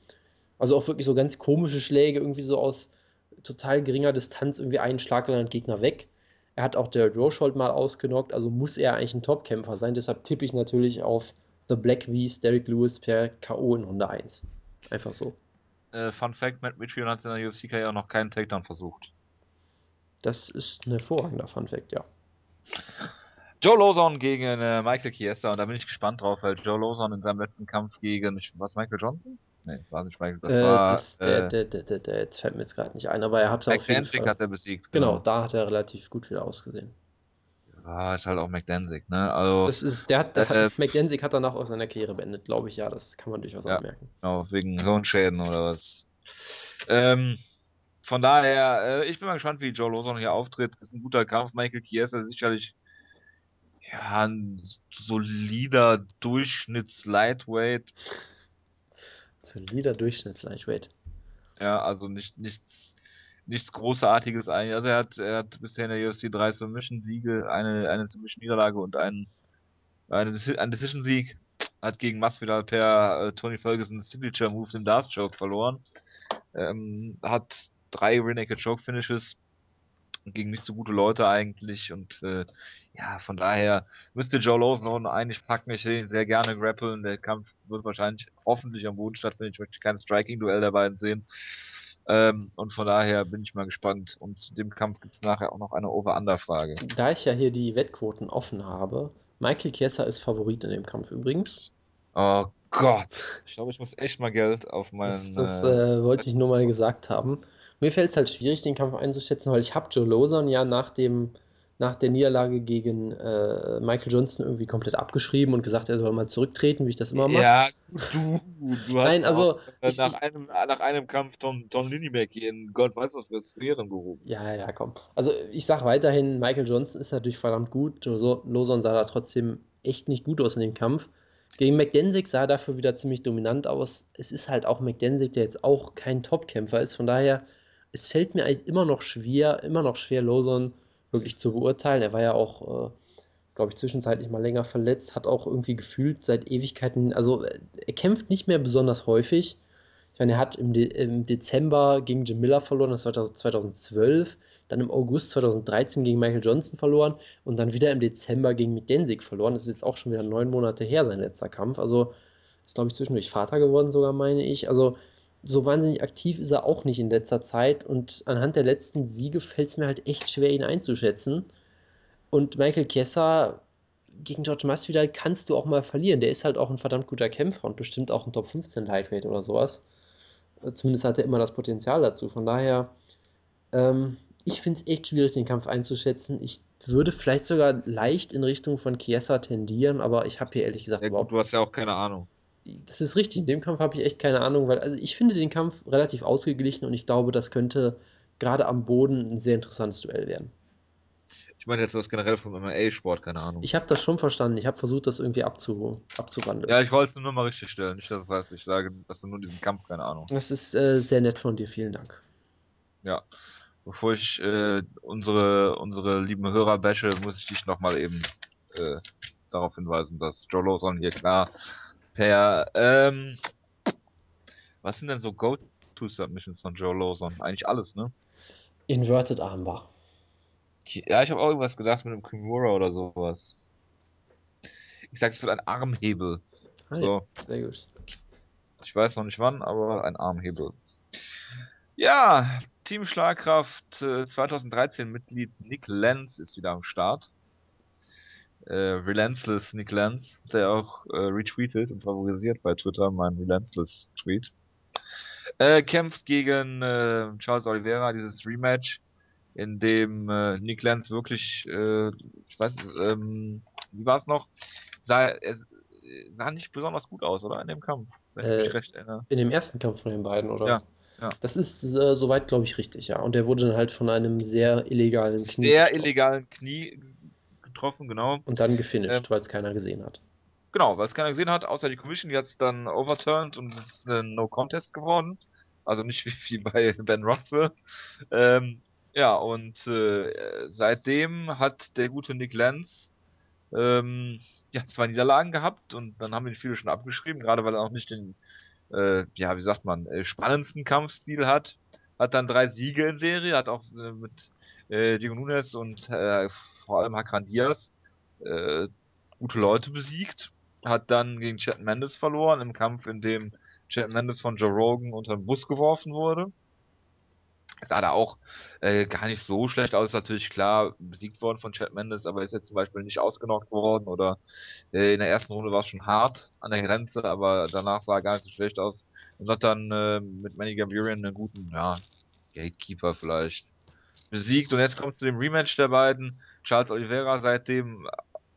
Also auch wirklich so ganz komische Schläge, irgendwie so aus total geringer Distanz, irgendwie einen Schlag dann Gegner weg. Er hat auch Derek Rochold mal ausgenockt, also muss er eigentlich ein Topkämpfer sein. Deshalb tippe ich natürlich auf The Black Beast, Derek Lewis per K.O. in Runde 1. Einfach so. Äh, Fun Fact: Matt Mitrion hat in der UFC-Karriere noch keinen Takedown versucht. Das ist ein hervorragender Fun Fact, ja. Joe Lawson gegen äh, Michael Chiesa und da bin ich gespannt drauf, weil Joe Lawson in seinem letzten Kampf gegen, was, Michael Johnson? Nee, war nicht Michael, das äh, war. Das, der, äh, der, der, der, jetzt fällt mir jetzt gerade nicht ein, aber er hatte auf jeden Fall. hat er besiegt. Genau. genau, da hat er relativ gut wieder ausgesehen. Ja, ist halt auch McDanzig, ne? Also, das ist, der hat, der äh, hat, McDanzig hat danach auch seine Karriere beendet, glaube ich, ja, das kann man durchaus ja, anmerken. Genau, wegen Hirnschäden oder was. Ähm, von daher, äh, ich bin mal gespannt, wie Joe Lawson hier auftritt. Ist ein guter Kampf. Michael Chiesa ist sicherlich ja, ein solider Durchschnitts-Lightweight. Solider Durchschnitts-Lightweight. Ja, also nicht, nichts, nichts Großartiges eigentlich. Also er hat, er hat bisher in der UFC drei Submission-Siege, eine, eine Submission-Niederlage und einen, eine, einen Decision-Sieg. Hat gegen Masvidal per äh, Tony Ferguson Signature Move den Darth Choke verloren. Ähm, hat drei Renaked Choke Finishes gegen nicht so gute Leute eigentlich und äh, ja, von daher müsste Joe Lawson eigentlich packen. Ich will ihn sehr gerne grappeln. Der Kampf wird wahrscheinlich hoffentlich am Boden stattfinden. Ich möchte kein Striking-Duell der beiden sehen. Ähm, und von daher bin ich mal gespannt. Und zu dem Kampf gibt es nachher auch noch eine Over-Under-Frage. Da ich ja hier die Wettquoten offen habe, Michael Chiesa ist Favorit in dem Kampf übrigens. Oh Gott. Ich glaube, ich muss echt mal Geld auf meinen. Das, das äh, wollte ich nur mal gesagt haben. Mir fällt es halt schwierig, den Kampf einzuschätzen, weil ich habe Joe Lozon ja nach dem nach der Niederlage gegen äh, Michael Johnson irgendwie komplett abgeschrieben und gesagt, er soll mal zurücktreten, wie ich das immer mache. Ja, du, du hast *laughs* Nein, also, ich, nach, einem, nach einem Kampf Tom, Tom Linibeck in Gott weiß was für Sphären gehoben. Ja, ja, komm. Also ich sage weiterhin, Michael Johnson ist natürlich verdammt gut. Lawson sah da trotzdem echt nicht gut aus in dem Kampf. Gegen McDensick sah er dafür wieder ziemlich dominant aus. Es ist halt auch McDensick, der jetzt auch kein Topkämpfer ist. Von daher, es fällt mir eigentlich immer noch schwer, immer noch schwer, Lawson wirklich zu beurteilen. Er war ja auch, äh, glaube ich, zwischenzeitlich mal länger verletzt, hat auch irgendwie gefühlt seit Ewigkeiten, also er kämpft nicht mehr besonders häufig. Ich meine, er hat im, De im Dezember gegen Jim Miller verloren, das war 2012, dann im August 2013 gegen Michael Johnson verloren und dann wieder im Dezember gegen Mick verloren. Das ist jetzt auch schon wieder neun Monate her, sein letzter Kampf. Also ist, glaube ich, zwischendurch Vater geworden, sogar meine ich. Also so wahnsinnig aktiv ist er auch nicht in letzter Zeit und anhand der letzten Siege fällt es mir halt echt schwer, ihn einzuschätzen. Und Michael Kessa, gegen George Masvidal kannst du auch mal verlieren. Der ist halt auch ein verdammt guter Kämpfer und bestimmt auch ein Top 15 Lightweight oder sowas. Äh, zumindest hat er immer das Potenzial dazu. Von daher, ähm, ich finde es echt schwierig, den Kampf einzuschätzen. Ich würde vielleicht sogar leicht in Richtung von Chiesa tendieren, aber ich habe hier ehrlich gesagt ja, überhaupt. Du hast ja auch keine Ahnung. Das ist richtig. In dem Kampf habe ich echt keine Ahnung, weil also ich finde den Kampf relativ ausgeglichen und ich glaube, das könnte gerade am Boden ein sehr interessantes Duell werden. Ich meine jetzt das generell vom MMA-Sport, keine Ahnung. Ich habe das schon verstanden. Ich habe versucht, das irgendwie abzu abzuwandeln. Ja, ich wollte es nur mal richtig stellen. Nicht, dass das heißt, ich sage, dass du nur diesen Kampf, keine Ahnung. Das ist äh, sehr nett von dir. Vielen Dank. Ja. Bevor ich äh, unsere, unsere lieben Hörer bashe, muss ich dich nochmal eben äh, darauf hinweisen, dass Joe Lawson hier klar per. Ähm, was sind denn so Go-To-Submissions von Joe Lawson? Eigentlich alles, ne? Inverted Armbar. Ja, ich habe auch irgendwas gedacht mit einem Kimura oder sowas. Ich sag, es wird ein Armhebel. Ah, so. sehr gut. Ich weiß noch nicht wann, aber ein Armhebel. Ja, Team Schlagkraft äh, 2013 Mitglied Nick Lenz ist wieder am Start. Äh, Relentless Nick Lenz, der auch äh, retweetet und favorisiert bei Twitter mein Relentless Tweet. Äh, kämpft gegen äh, Charles Oliveira, dieses Rematch in dem äh, Nick Lenz wirklich, äh, ich weiß, ähm, wie war es noch? Sah, er sah nicht besonders gut aus, oder? In dem Kampf, wenn äh, ich mich recht erinnere. In dem ersten Kampf von den beiden, oder? Ja. Ja. Das ist äh, soweit, glaube ich, richtig, ja. Und der wurde dann halt von einem sehr illegalen Knie. Sehr getroffen. illegalen Knie getroffen, genau. Und dann gefinisht, ähm, weil es keiner gesehen hat. Genau, weil es keiner gesehen hat, außer die Commission, die hat es dann overturned und es ist ein No-Contest geworden. Also nicht wie, wie bei Ben Rothwell. Ähm, ja, und äh, seitdem hat der gute Nick Lenz ähm, ja, zwei Niederlagen gehabt und dann haben ihn viele schon abgeschrieben, gerade weil er auch nicht den, äh, ja, wie sagt man, äh, spannendsten Kampfstil hat. Hat dann drei Siege in Serie, hat auch äh, mit äh, Diego Nunes und äh, vor allem Hakran Diaz äh, gute Leute besiegt. Hat dann gegen Chad Mendes verloren im Kampf, in dem Chad Mendes von Joe Rogan unter den Bus geworfen wurde sah da auch äh, gar nicht so schlecht aus. Natürlich klar besiegt worden von Chad Mendes, aber ist jetzt zum Beispiel nicht ausgenockt worden oder äh, in der ersten Runde war es schon hart an der Grenze, aber danach sah er gar nicht so schlecht aus und hat dann äh, mit Manny Gamburian einen guten, ja, Gatekeeper vielleicht besiegt. Und jetzt kommt zu dem Rematch der beiden. Charles Oliveira seitdem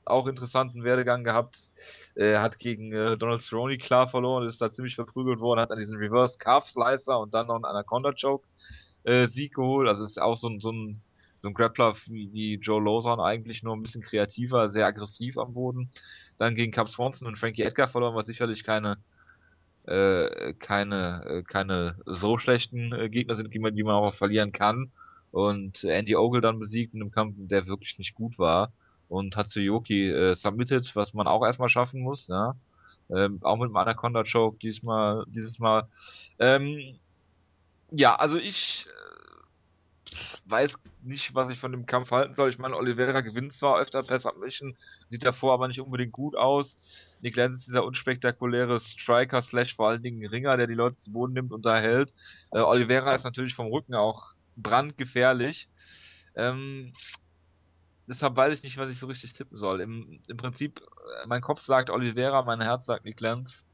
auch interessanten Werdegang gehabt. Er hat gegen äh, Donald Cerrone klar verloren, ist da ziemlich verprügelt worden, hat an diesen Reverse Calf Slicer und dann noch einen Anaconda Choke äh, Sieg geholt. Also ist auch so ein, so ein, so ein Grappler wie, wie Joe Lozon eigentlich nur ein bisschen kreativer, sehr aggressiv am Boden. Dann gegen Cap Swanson und Frankie Edgar verloren, was sicherlich keine äh, keine, äh, keine so schlechten äh, Gegner sind, die man, die man auch verlieren kann. Und Andy Ogle dann besiegt in einem Kampf, der wirklich nicht gut war. Und Hatsuyoki äh, submitted, was man auch erstmal schaffen muss, ja. Ähm, auch mit dem Anaconda Choke diesmal, dieses Mal. Ähm, ja, also ich äh, weiß nicht, was ich von dem Kampf halten soll. Ich meine, Oliveira gewinnt zwar öfter per Submission, sieht davor aber nicht unbedingt gut aus. Nick Lenz ist dieser unspektakuläre Striker, slash vor allen Dingen Ringer, der die Leute zu Boden nimmt und da hält. Äh, Oliveira ist natürlich vom Rücken auch brandgefährlich. Ähm, deshalb weiß ich nicht, was ich so richtig tippen soll. Im, im Prinzip, äh, mein Kopf sagt Oliveira, mein Herz sagt Nick Lenz.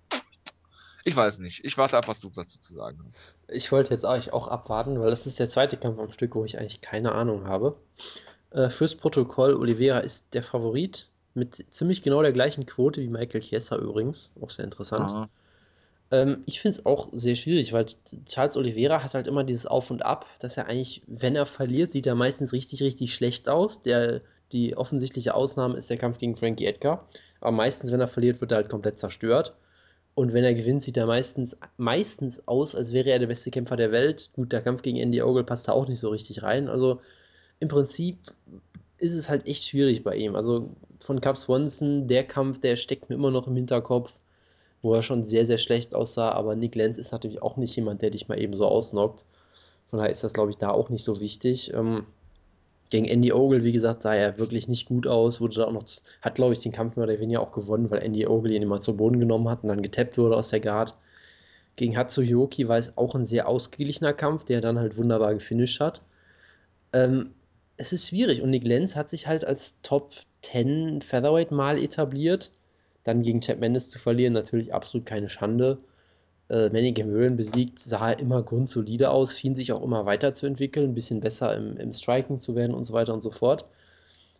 Ich weiß nicht. Ich warte ab, was du dazu zu sagen hast. Ich wollte jetzt euch auch abwarten, weil das ist der zweite Kampf am Stück, wo ich eigentlich keine Ahnung habe. Äh, fürs Protokoll, Oliveira ist der Favorit mit ziemlich genau der gleichen Quote wie Michael Chiesa übrigens. Auch sehr interessant. Ähm, ich finde es auch sehr schwierig, weil Charles Oliveira hat halt immer dieses Auf und Ab, dass er eigentlich, wenn er verliert, sieht er meistens richtig, richtig schlecht aus. Der, die offensichtliche Ausnahme ist der Kampf gegen Frankie Edgar. Aber meistens, wenn er verliert, wird er halt komplett zerstört. Und wenn er gewinnt, sieht er meistens, meistens aus, als wäre er der beste Kämpfer der Welt. Gut, der Kampf gegen Andy Ogle passt da auch nicht so richtig rein. Also im Prinzip ist es halt echt schwierig bei ihm. Also von Cap Swanson, der Kampf, der steckt mir immer noch im Hinterkopf, wo er schon sehr, sehr schlecht aussah. Aber Nick Lenz ist natürlich auch nicht jemand, der dich mal eben so ausnockt. Von daher ist das, glaube ich, da auch nicht so wichtig. Ähm, gegen Andy Ogle, wie gesagt, sah er wirklich nicht gut aus. Wurde da auch noch, hat, glaube ich, den Kampf mehr oder weniger auch gewonnen, weil Andy Ogle ihn immer zu Boden genommen hat und dann getappt wurde aus der Guard. Gegen Hatsuyoki war es auch ein sehr ausgeglichener Kampf, der dann halt wunderbar gefinisht hat. Ähm, es ist schwierig und Nick Lenz hat sich halt als Top 10 Featherweight mal etabliert. Dann gegen Chad Mendes zu verlieren, natürlich absolut keine Schande. Äh, Manny Gamurian besiegt, sah immer grundsolide aus, schien sich auch immer weiterzuentwickeln, ein bisschen besser im, im Striking zu werden und so weiter und so fort.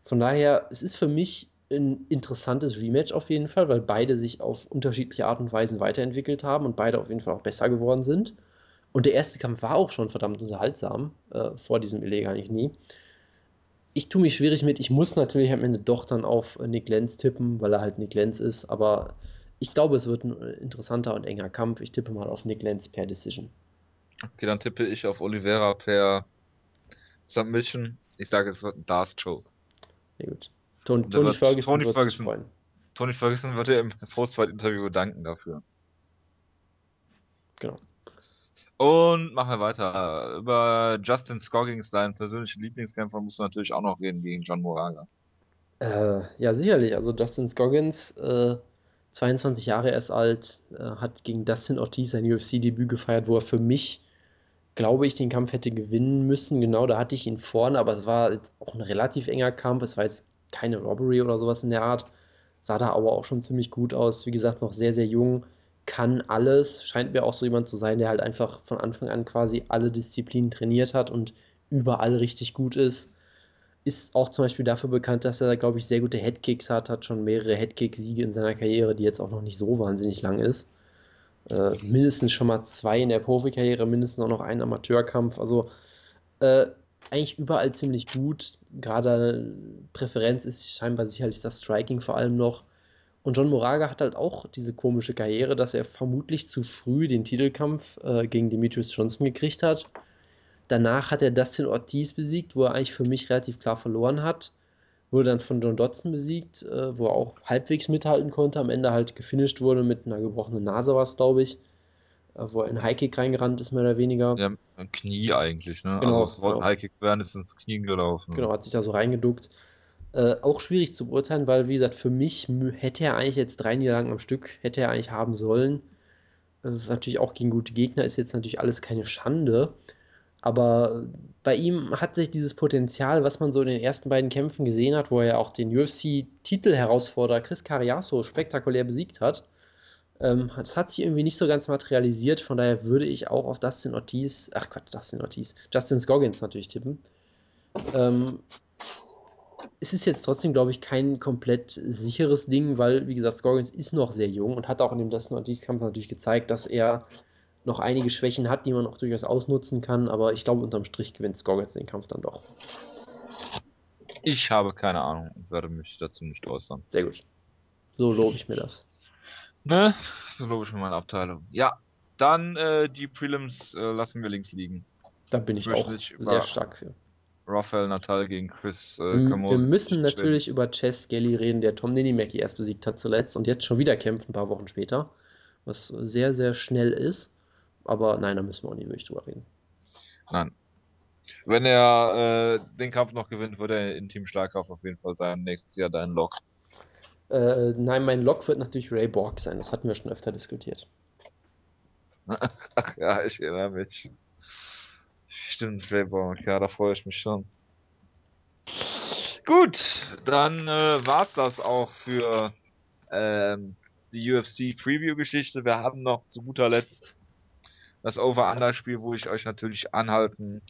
Von daher, es ist für mich ein interessantes Rematch auf jeden Fall, weil beide sich auf unterschiedliche Art und Weisen weiterentwickelt haben und beide auf jeden Fall auch besser geworden sind. Und der erste Kampf war auch schon verdammt unterhaltsam, äh, vor diesem Illegal nicht nie. Ich tue mich schwierig mit, ich muss natürlich am Ende doch dann auf Nick Lenz tippen, weil er halt Nick Lenz ist, aber ich glaube, es wird ein interessanter und enger Kampf. Ich tippe mal auf Nick Lenz per Decision. Okay, dann tippe ich auf Oliveira per Submission. Ich sage, es wird ein Darth Choke. Sehr gut. Tony, Tony Ferguson Tony wird Ferguson, freuen. Tony Ferguson wird ja im Postfight-Interview danken dafür. Genau. Und machen wir weiter. Über Justin Scoggins, deinen persönlichen Lieblingskämpfer, musst du natürlich auch noch reden gegen John Moraga. Äh, ja, sicherlich. Also Justin Scoggins, äh, 22 Jahre erst alt, äh, hat gegen Dustin Ortiz sein UFC-Debüt gefeiert, wo er für mich, glaube ich, den Kampf hätte gewinnen müssen. Genau, da hatte ich ihn vorne, aber es war jetzt auch ein relativ enger Kampf. Es war jetzt keine Robbery oder sowas in der Art. Sah da aber auch schon ziemlich gut aus. Wie gesagt, noch sehr, sehr jung, kann alles. Scheint mir auch so jemand zu sein, der halt einfach von Anfang an quasi alle Disziplinen trainiert hat und überall richtig gut ist. Ist auch zum Beispiel dafür bekannt, dass er, glaube ich, sehr gute Headkicks hat, hat schon mehrere Headkick-Siege in seiner Karriere, die jetzt auch noch nicht so wahnsinnig lang ist. Äh, mindestens schon mal zwei in der Profikarriere, mindestens auch noch einen Amateurkampf. Also äh, eigentlich überall ziemlich gut. Gerade Präferenz ist scheinbar sicherlich das Striking vor allem noch. Und John Moraga hat halt auch diese komische Karriere, dass er vermutlich zu früh den Titelkampf äh, gegen Demetrius Johnson gekriegt hat. Danach hat er Dustin Ortiz besiegt, wo er eigentlich für mich relativ klar verloren hat. Wurde dann von John Dodson besiegt, äh, wo er auch halbwegs mithalten konnte. Am Ende halt gefinisht wurde mit einer gebrochenen Nase, war es, glaube ich. Äh, wo er in Highkick reingerannt ist, mehr oder weniger. Ja, ein Knie eigentlich, ne? Genau, also es wollte genau. Highkick werden, ist ins Knie gelaufen. Genau, hat sich da so reingeduckt. Äh, auch schwierig zu beurteilen, weil, wie gesagt, für mich hätte er eigentlich jetzt drei Niederlagen am Stück, hätte er eigentlich haben sollen. Äh, natürlich auch gegen gute Gegner ist jetzt natürlich alles keine Schande. Aber bei ihm hat sich dieses Potenzial, was man so in den ersten beiden Kämpfen gesehen hat, wo er auch den UFC-Titel-Herausforderer Chris Cariaso spektakulär besiegt hat, ähm, das hat sich irgendwie nicht so ganz materialisiert, von daher würde ich auch auf Dustin Ortiz, ach Gott, Dustin Ortiz, Justin Scoggins natürlich tippen. Ähm, es ist jetzt trotzdem, glaube ich, kein komplett sicheres Ding, weil, wie gesagt, Scoggins ist noch sehr jung und hat auch in dem Dustin Ortiz-Kampf natürlich gezeigt, dass er noch einige Schwächen hat, die man auch durchaus ausnutzen kann, aber ich glaube, unterm Strich gewinnt Scoggins den Kampf dann doch. Ich habe keine Ahnung und werde mich dazu nicht äußern. Sehr gut. So lobe ich mir das. Ne? So logisch mit meiner Abteilung. Ja, dann äh, die Prelims äh, lassen wir links liegen. Da bin ich, ich auch sehr stark für. Rafael Natal gegen Chris äh, Wir müssen natürlich über Chess Skelly reden, der Tom Ninimaki erst besiegt hat zuletzt und jetzt schon wieder kämpft, ein paar Wochen später. Was sehr, sehr schnell ist. Aber nein, da müssen wir auch nicht wirklich drüber reden. Nein. Wenn er äh, den Kampf noch gewinnt, wird er in Team Starkauf auf jeden Fall sein. Nächstes Jahr dein Lock. Äh, nein, mein Lock wird natürlich Ray Borg sein. Das hatten wir schon öfter diskutiert. *laughs* Ach ja, ich erinnere mich. Stimmt, Borg. Ja, da freue ich mich schon. Gut, dann äh, war es das auch für ähm, die UFC Preview-Geschichte. Wir haben noch zu guter Letzt das Over-Under-Spiel, wo ich euch natürlich anhalten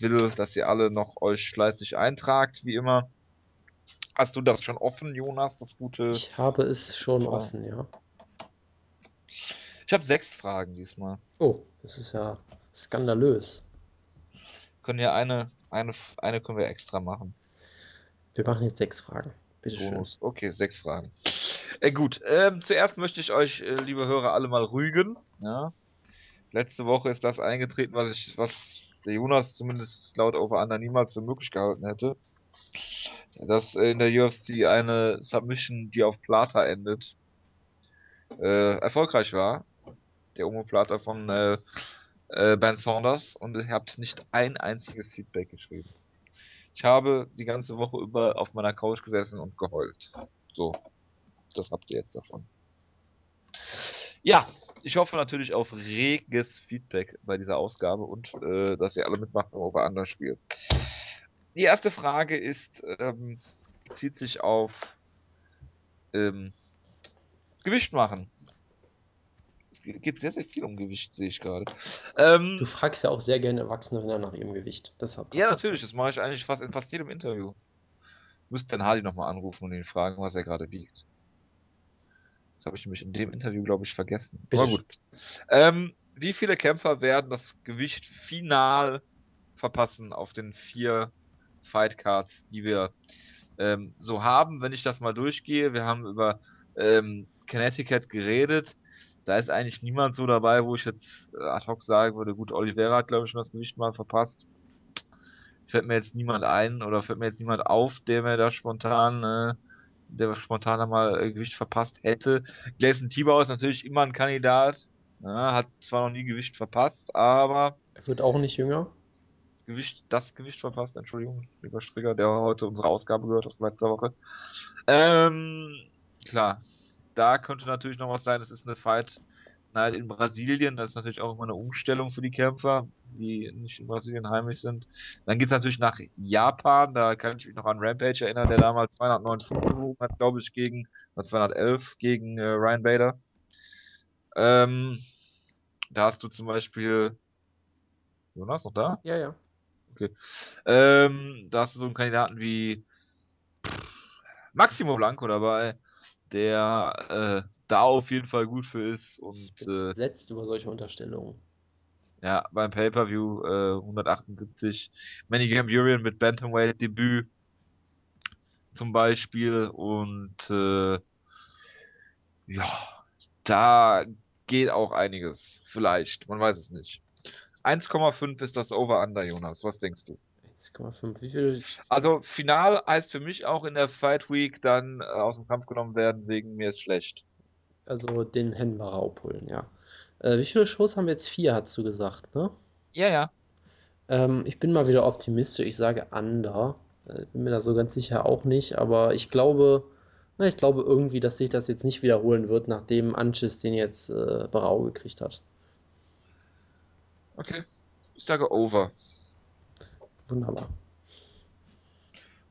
will, dass ihr alle noch euch fleißig eintragt, wie immer. Hast du das schon offen, Jonas? Das gute. Ich habe es schon ja. offen, ja. Ich habe sechs Fragen diesmal. Oh, das ist ja skandalös. Können ja eine, eine, eine können wir extra machen. Wir machen jetzt sechs Fragen. Bitte schön. Okay, sechs Fragen. Äh, gut, ähm, zuerst möchte ich euch, äh, liebe Hörer, alle mal rügen. Ja? Letzte Woche ist das eingetreten, was ich, was der Jonas zumindest laut Over Under niemals für möglich gehalten hätte dass in der UFC eine Submission, die auf Plata endet, äh, erfolgreich war. Der Omoplata von äh, Ben Saunders und ihr habt nicht ein einziges Feedback geschrieben. Ich habe die ganze Woche über auf meiner Couch gesessen und geheult. So, das habt ihr jetzt davon. Ja, ich hoffe natürlich auf reges Feedback bei dieser Ausgabe und äh, dass ihr alle mitmacht beim Over-Under-Spiel. Die erste Frage ist, ähm, bezieht sich auf ähm, Gewicht machen. Es geht sehr, sehr viel um Gewicht, sehe ich gerade. Ähm, du fragst ja auch sehr gerne Erwachsene Männer nach ihrem Gewicht. Deshalb ja, natürlich. Das mache ich eigentlich fast in fast jedem Interview. Müsste dann Hardy nochmal anrufen und ihn fragen, was er gerade wiegt. Das habe ich nämlich in dem Interview, glaube ich, vergessen. Bitte. Aber gut. Ähm, wie viele Kämpfer werden das Gewicht final verpassen auf den vier Fightcards, die wir ähm, so haben, wenn ich das mal durchgehe? Wir haben über ähm, Connecticut geredet. Da ist eigentlich niemand so dabei, wo ich jetzt äh, ad hoc sagen würde, gut, Oliveira hat, glaube ich, schon das Gewicht mal verpasst. Fällt mir jetzt niemand ein oder fällt mir jetzt niemand auf, der mir da spontan, äh, der spontan einmal äh, Gewicht verpasst hätte. Gleison Tibau ist natürlich immer ein Kandidat. Ja, hat zwar noch nie Gewicht verpasst, aber. Er wird auch nicht jünger. Gewicht, das Gewicht verpasst, Entschuldigung, lieber Strigger, der heute unsere Ausgabe gehört hat letzter Woche. Ähm, klar, da könnte natürlich noch was sein. Das ist eine Fight Night in Brasilien. Das ist natürlich auch immer eine Umstellung für die Kämpfer, die nicht in Brasilien heimisch sind. Dann geht es natürlich nach Japan. Da kann ich mich noch an Rampage erinnern, der damals 209 Pfund gewogen hat, glaube ich, gegen, 211 gegen äh, Ryan Bader. Ähm, da hast du zum Beispiel. Jonas, noch da? Ja, ja. Okay. Ähm, da hast du so einen Kandidaten wie Maximo Blanco dabei, der äh, da auf jeden Fall gut für ist und äh, setzt über solche Unterstellungen. Ja, beim Pay-Per-View äh, 178. Manny Gamburian mit Bantamweight Debüt zum Beispiel und äh, ja, da geht auch einiges. Vielleicht, man weiß es nicht. 1,5 ist das Over-Under, Jonas. Was denkst du? 1,5. Wie viel? Also, final heißt für mich auch in der Fight Week dann äh, aus dem Kampf genommen werden, wegen mir ist schlecht. Also den Henbacher abholen, ja. Äh, wie viele Shows haben wir jetzt? Vier, hast du gesagt, ne? Ja, ja. Ähm, ich bin mal wieder optimistisch. Ich sage Under. Äh, bin mir da so ganz sicher auch nicht, aber ich glaube, na, ich glaube irgendwie, dass sich das jetzt nicht wiederholen wird, nachdem Anschis den jetzt äh, Barau gekriegt hat. Okay. Ich sage over. Wunderbar.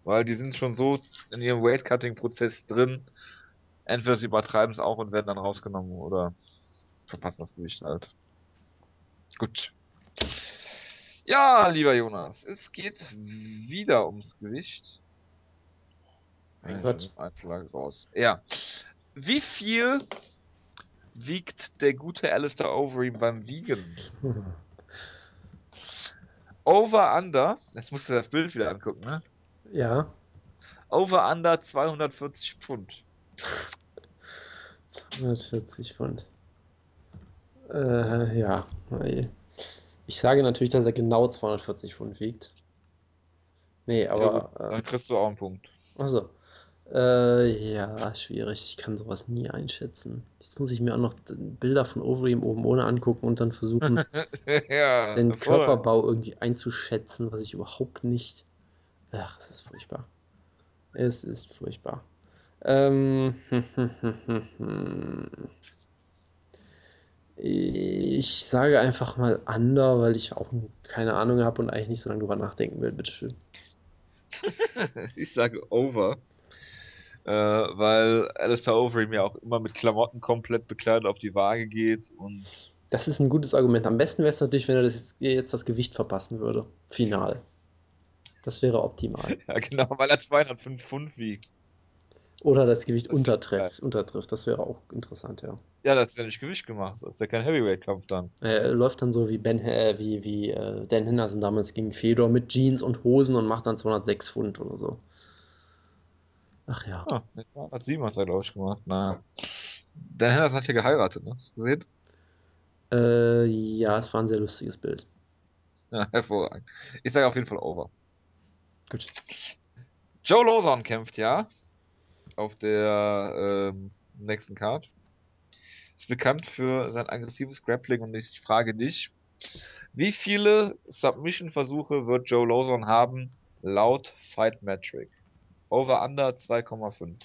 Weil die sind schon so in ihrem Weight-Cutting-Prozess drin. Entweder sie übertreiben es auch und werden dann rausgenommen oder verpassen das Gewicht halt. Gut. Ja, lieber Jonas, es geht wieder ums Gewicht. Mein Gott. Raus. Ja. Wie viel wiegt der gute Alistair Overeem beim Wiegen? *laughs* Over Under, jetzt musst du das Bild wieder angucken, ne? Ja. Over Under 240 Pfund. 240 Pfund. Äh, ja. Ich sage natürlich, dass er genau 240 Pfund wiegt. Nee, aber. Ja, dann kriegst du auch einen Punkt. Achso. Äh, ja, schwierig. Ich kann sowas nie einschätzen. Jetzt muss ich mir auch noch Bilder von Overeem oben ohne angucken und dann versuchen, *laughs* ja, den Körperbau irgendwie einzuschätzen, was ich überhaupt nicht. Ach, es ist furchtbar. Es ist furchtbar. Ähm, *laughs* ich sage einfach mal Under, weil ich auch keine Ahnung habe und eigentlich nicht so lange drüber nachdenken will. Bitteschön. *laughs* ich sage Over äh, weil Alistair Overeem ja auch immer mit Klamotten komplett bekleidet auf die Waage geht und. Das ist ein gutes Argument. Am besten wäre es natürlich, wenn er das jetzt, jetzt, das Gewicht verpassen würde. Final. Das wäre optimal. *laughs* Ja, genau, weil er 205 Pfund wiegt. Oder das Gewicht das untertrifft, untertrifft. Das wäre auch interessant, ja. Ja, das ist ja nicht Gewicht gemacht. Das ist ja kein Heavyweight-Kampf dann. Er läuft dann so wie Ben, äh, wie, wie äh, Dan Henderson damals gegen Fedor mit Jeans und Hosen und macht dann 206 Pfund oder so. Ach ja. Ah, 207 hat er, glaube ich, gemacht. Na. Dan Henderson hat ja geheiratet, ne? Hast du gesehen? Äh, ja, es war ein sehr lustiges Bild. Ja, *laughs* hervorragend. Ich sage auf jeden Fall over. Gut. Joe Lawson kämpft ja auf der ähm, nächsten Card. Ist bekannt für sein aggressives Grappling und ich frage dich, wie viele Submission-Versuche wird Joe Lawson haben laut Fight Metric? Over Under 2,5.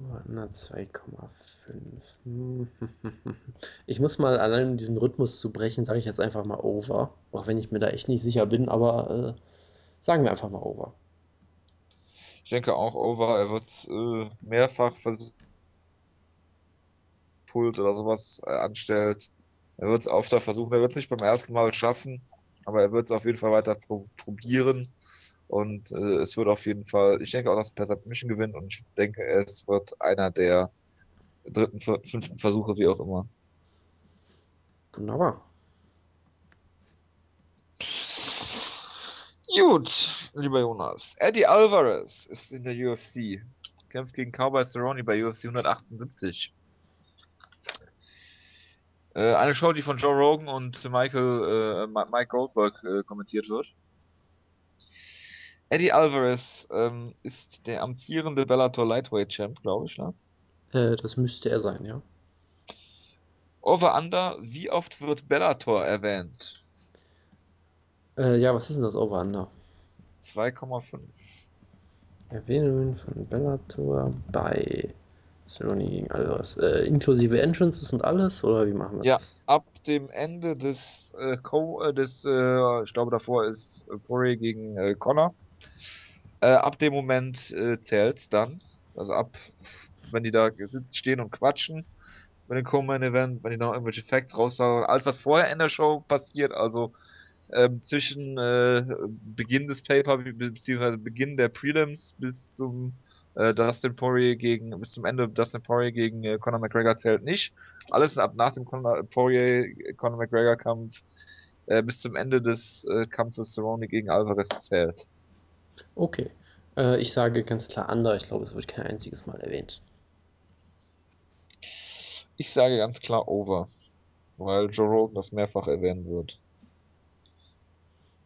Over Under 2,5. *laughs* Ich muss mal allein diesen Rhythmus zu brechen, sage ich jetzt einfach mal Over. Auch wenn ich mir da echt nicht sicher bin, aber äh, sagen wir einfach mal Over. Ich denke auch over. Er wird äh, mehrfach versuchen, Pult oder sowas äh, anstellt. Er wird es öfter versuchen. Er wird es nicht beim ersten Mal schaffen, aber er wird es auf jeden Fall weiter pro probieren. Und äh, es wird auf jeden Fall, ich denke auch, dass per Submission gewinnt und ich denke, es wird einer der dritten, fünften Versuche, wie auch immer. Wunderbar. Gut, lieber Jonas. Eddie Alvarez ist in der UFC. Kämpft gegen Cowboy Cerrone bei UFC 178. Äh, eine Show, die von Joe Rogan und Michael, äh, Mike Goldberg äh, kommentiert wird. Eddie Alvarez ähm, ist der amtierende Bellator Lightweight Champ, glaube ich, ne? Äh, das müsste er sein, ja. Over Under, wie oft wird Bellator erwähnt? Äh, ja, was ist denn das Over Under? 2,5. Erwähnungen von Bellator bei Cerrone gegen Alvarez. Äh, inklusive Entrances und alles, oder wie machen wir ja, das? ab dem Ende des, äh, Co äh, des äh, ich glaube davor ist Poirier gegen äh, Connor. Äh, ab dem Moment äh, zählt's dann. Also ab, wenn die da stehen und quatschen, bei den Coleman Event, wenn die noch irgendwelche Facts raushauen, alles was vorher in der Show passiert, also ähm, zwischen äh, Beginn des Paper beziehungsweise Beginn der Prelims bis zum äh, Dustin Poirier gegen bis zum Ende Dustin Poirier gegen äh, Conor McGregor zählt nicht. Alles ab nach dem Conor Poirier Conor McGregor Kampf äh, bis zum Ende des äh, Kampfes Cerrone gegen Alvarez zählt. Okay. Äh, ich sage ganz klar Under. Ich glaube, es wird kein einziges Mal erwähnt. Ich sage ganz klar Over, weil Joe Rogan das mehrfach erwähnen wird.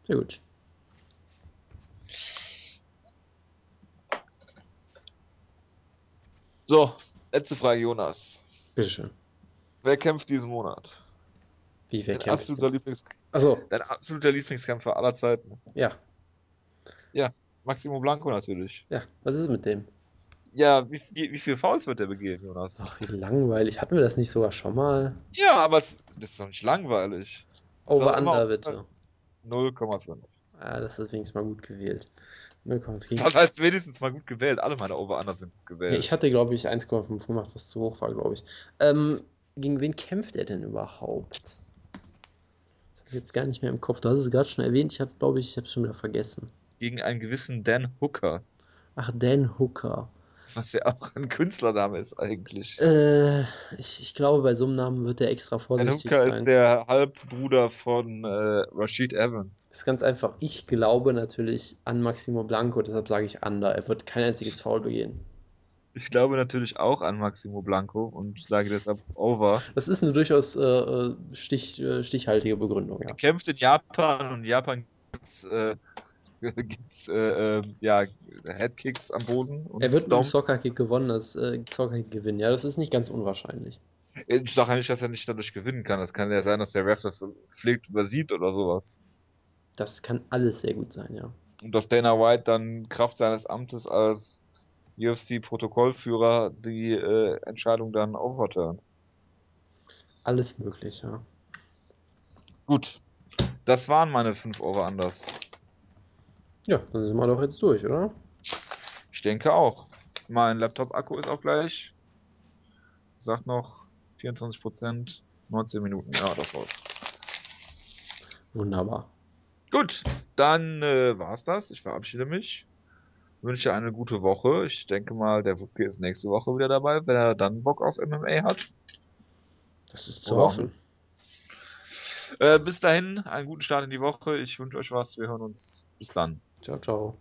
Sehr gut. So, letzte Frage, Jonas. Bitteschön. Wer kämpft diesen Monat? Wie, wer Dein kämpft? absoluter, Lieblings Achso, Dein absoluter Lieblingskämpfer aller Zeiten. ja. Maximo Blanco natürlich. Ja, was ist mit dem? Ja, wie, wie, wie viele Fouls wird er begehen, Jonas? Ach, wie langweilig. Hatten wir das nicht sogar schon mal? Ja, aber es, das ist doch nicht langweilig. Das ist Over doch immer Under auf bitte. 0,5. Ah, das ist wenigstens mal gut gewählt. 0,4. Das heißt wenigstens mal gut gewählt. Alle meine Over-Under sind gut Ja, gewählt. ich hatte, glaube ich, 1,5 gemacht, was zu hoch war, glaube ich. Ähm, gegen wen kämpft er denn überhaupt? Das habe ich jetzt gar nicht mehr im Kopf. Du hast es gerade schon erwähnt. Ich habe, glaube ich, ich habe es schon wieder vergessen. Gegen einen gewissen Dan Hooker. Ach, Dan Hooker. Was ja auch ein Künstlername ist eigentlich. Äh, ich, ich glaube, bei so einem Namen wird er extra Dan vorsichtig Hooker sein. ist der Halbbruder von äh, Rashid Evans. ist ganz einfach. Ich glaube natürlich an Maximo Blanco, deshalb sage ich Under. Er wird kein einziges Foul begehen. Ich glaube natürlich auch an Maximo Blanco und sage deshalb Over. Das ist eine durchaus äh, äh, stich, äh, stichhaltige Begründung, ja. Er kämpft in Japan und Japan gibt's, äh, *laughs* gibt's äh, äh, ja, Headkicks am Boden Er wird mit dem. Soccer-Kick gewonnen, das äh, Soccer-Kick gewinnen. Ja, das ist nicht ganz unwahrscheinlich. Ich sage ja nicht, dass er nicht dadurch gewinnen kann. Das kann ja sein, dass der Ref das pflegt übersieht oder sowas. Das kann alles sehr gut sein, ja. Und dass Dana White dann Kraft seines Amtes als UFC-Protokollführer die äh, Entscheidung dann overturnt. Alles möglich, ja. Gut. Das waren meine fünf Over anders. Ja, dann sind wir doch jetzt durch, oder? Ich denke auch. Mein Laptop-Akku ist auch gleich. Sagt noch 24%, 19 Minuten. Ja, das war's. Wunderbar. Gut, dann äh, war's das. Ich verabschiede mich. Wünsche eine gute Woche. Ich denke mal, der Wutke ist nächste Woche wieder dabei, wenn er dann Bock auf MMA hat. Das ist zu hoffen. Äh, bis dahin, einen guten Start in die Woche. Ich wünsche euch was. Wir hören uns. Bis dann. Ciao, ciao.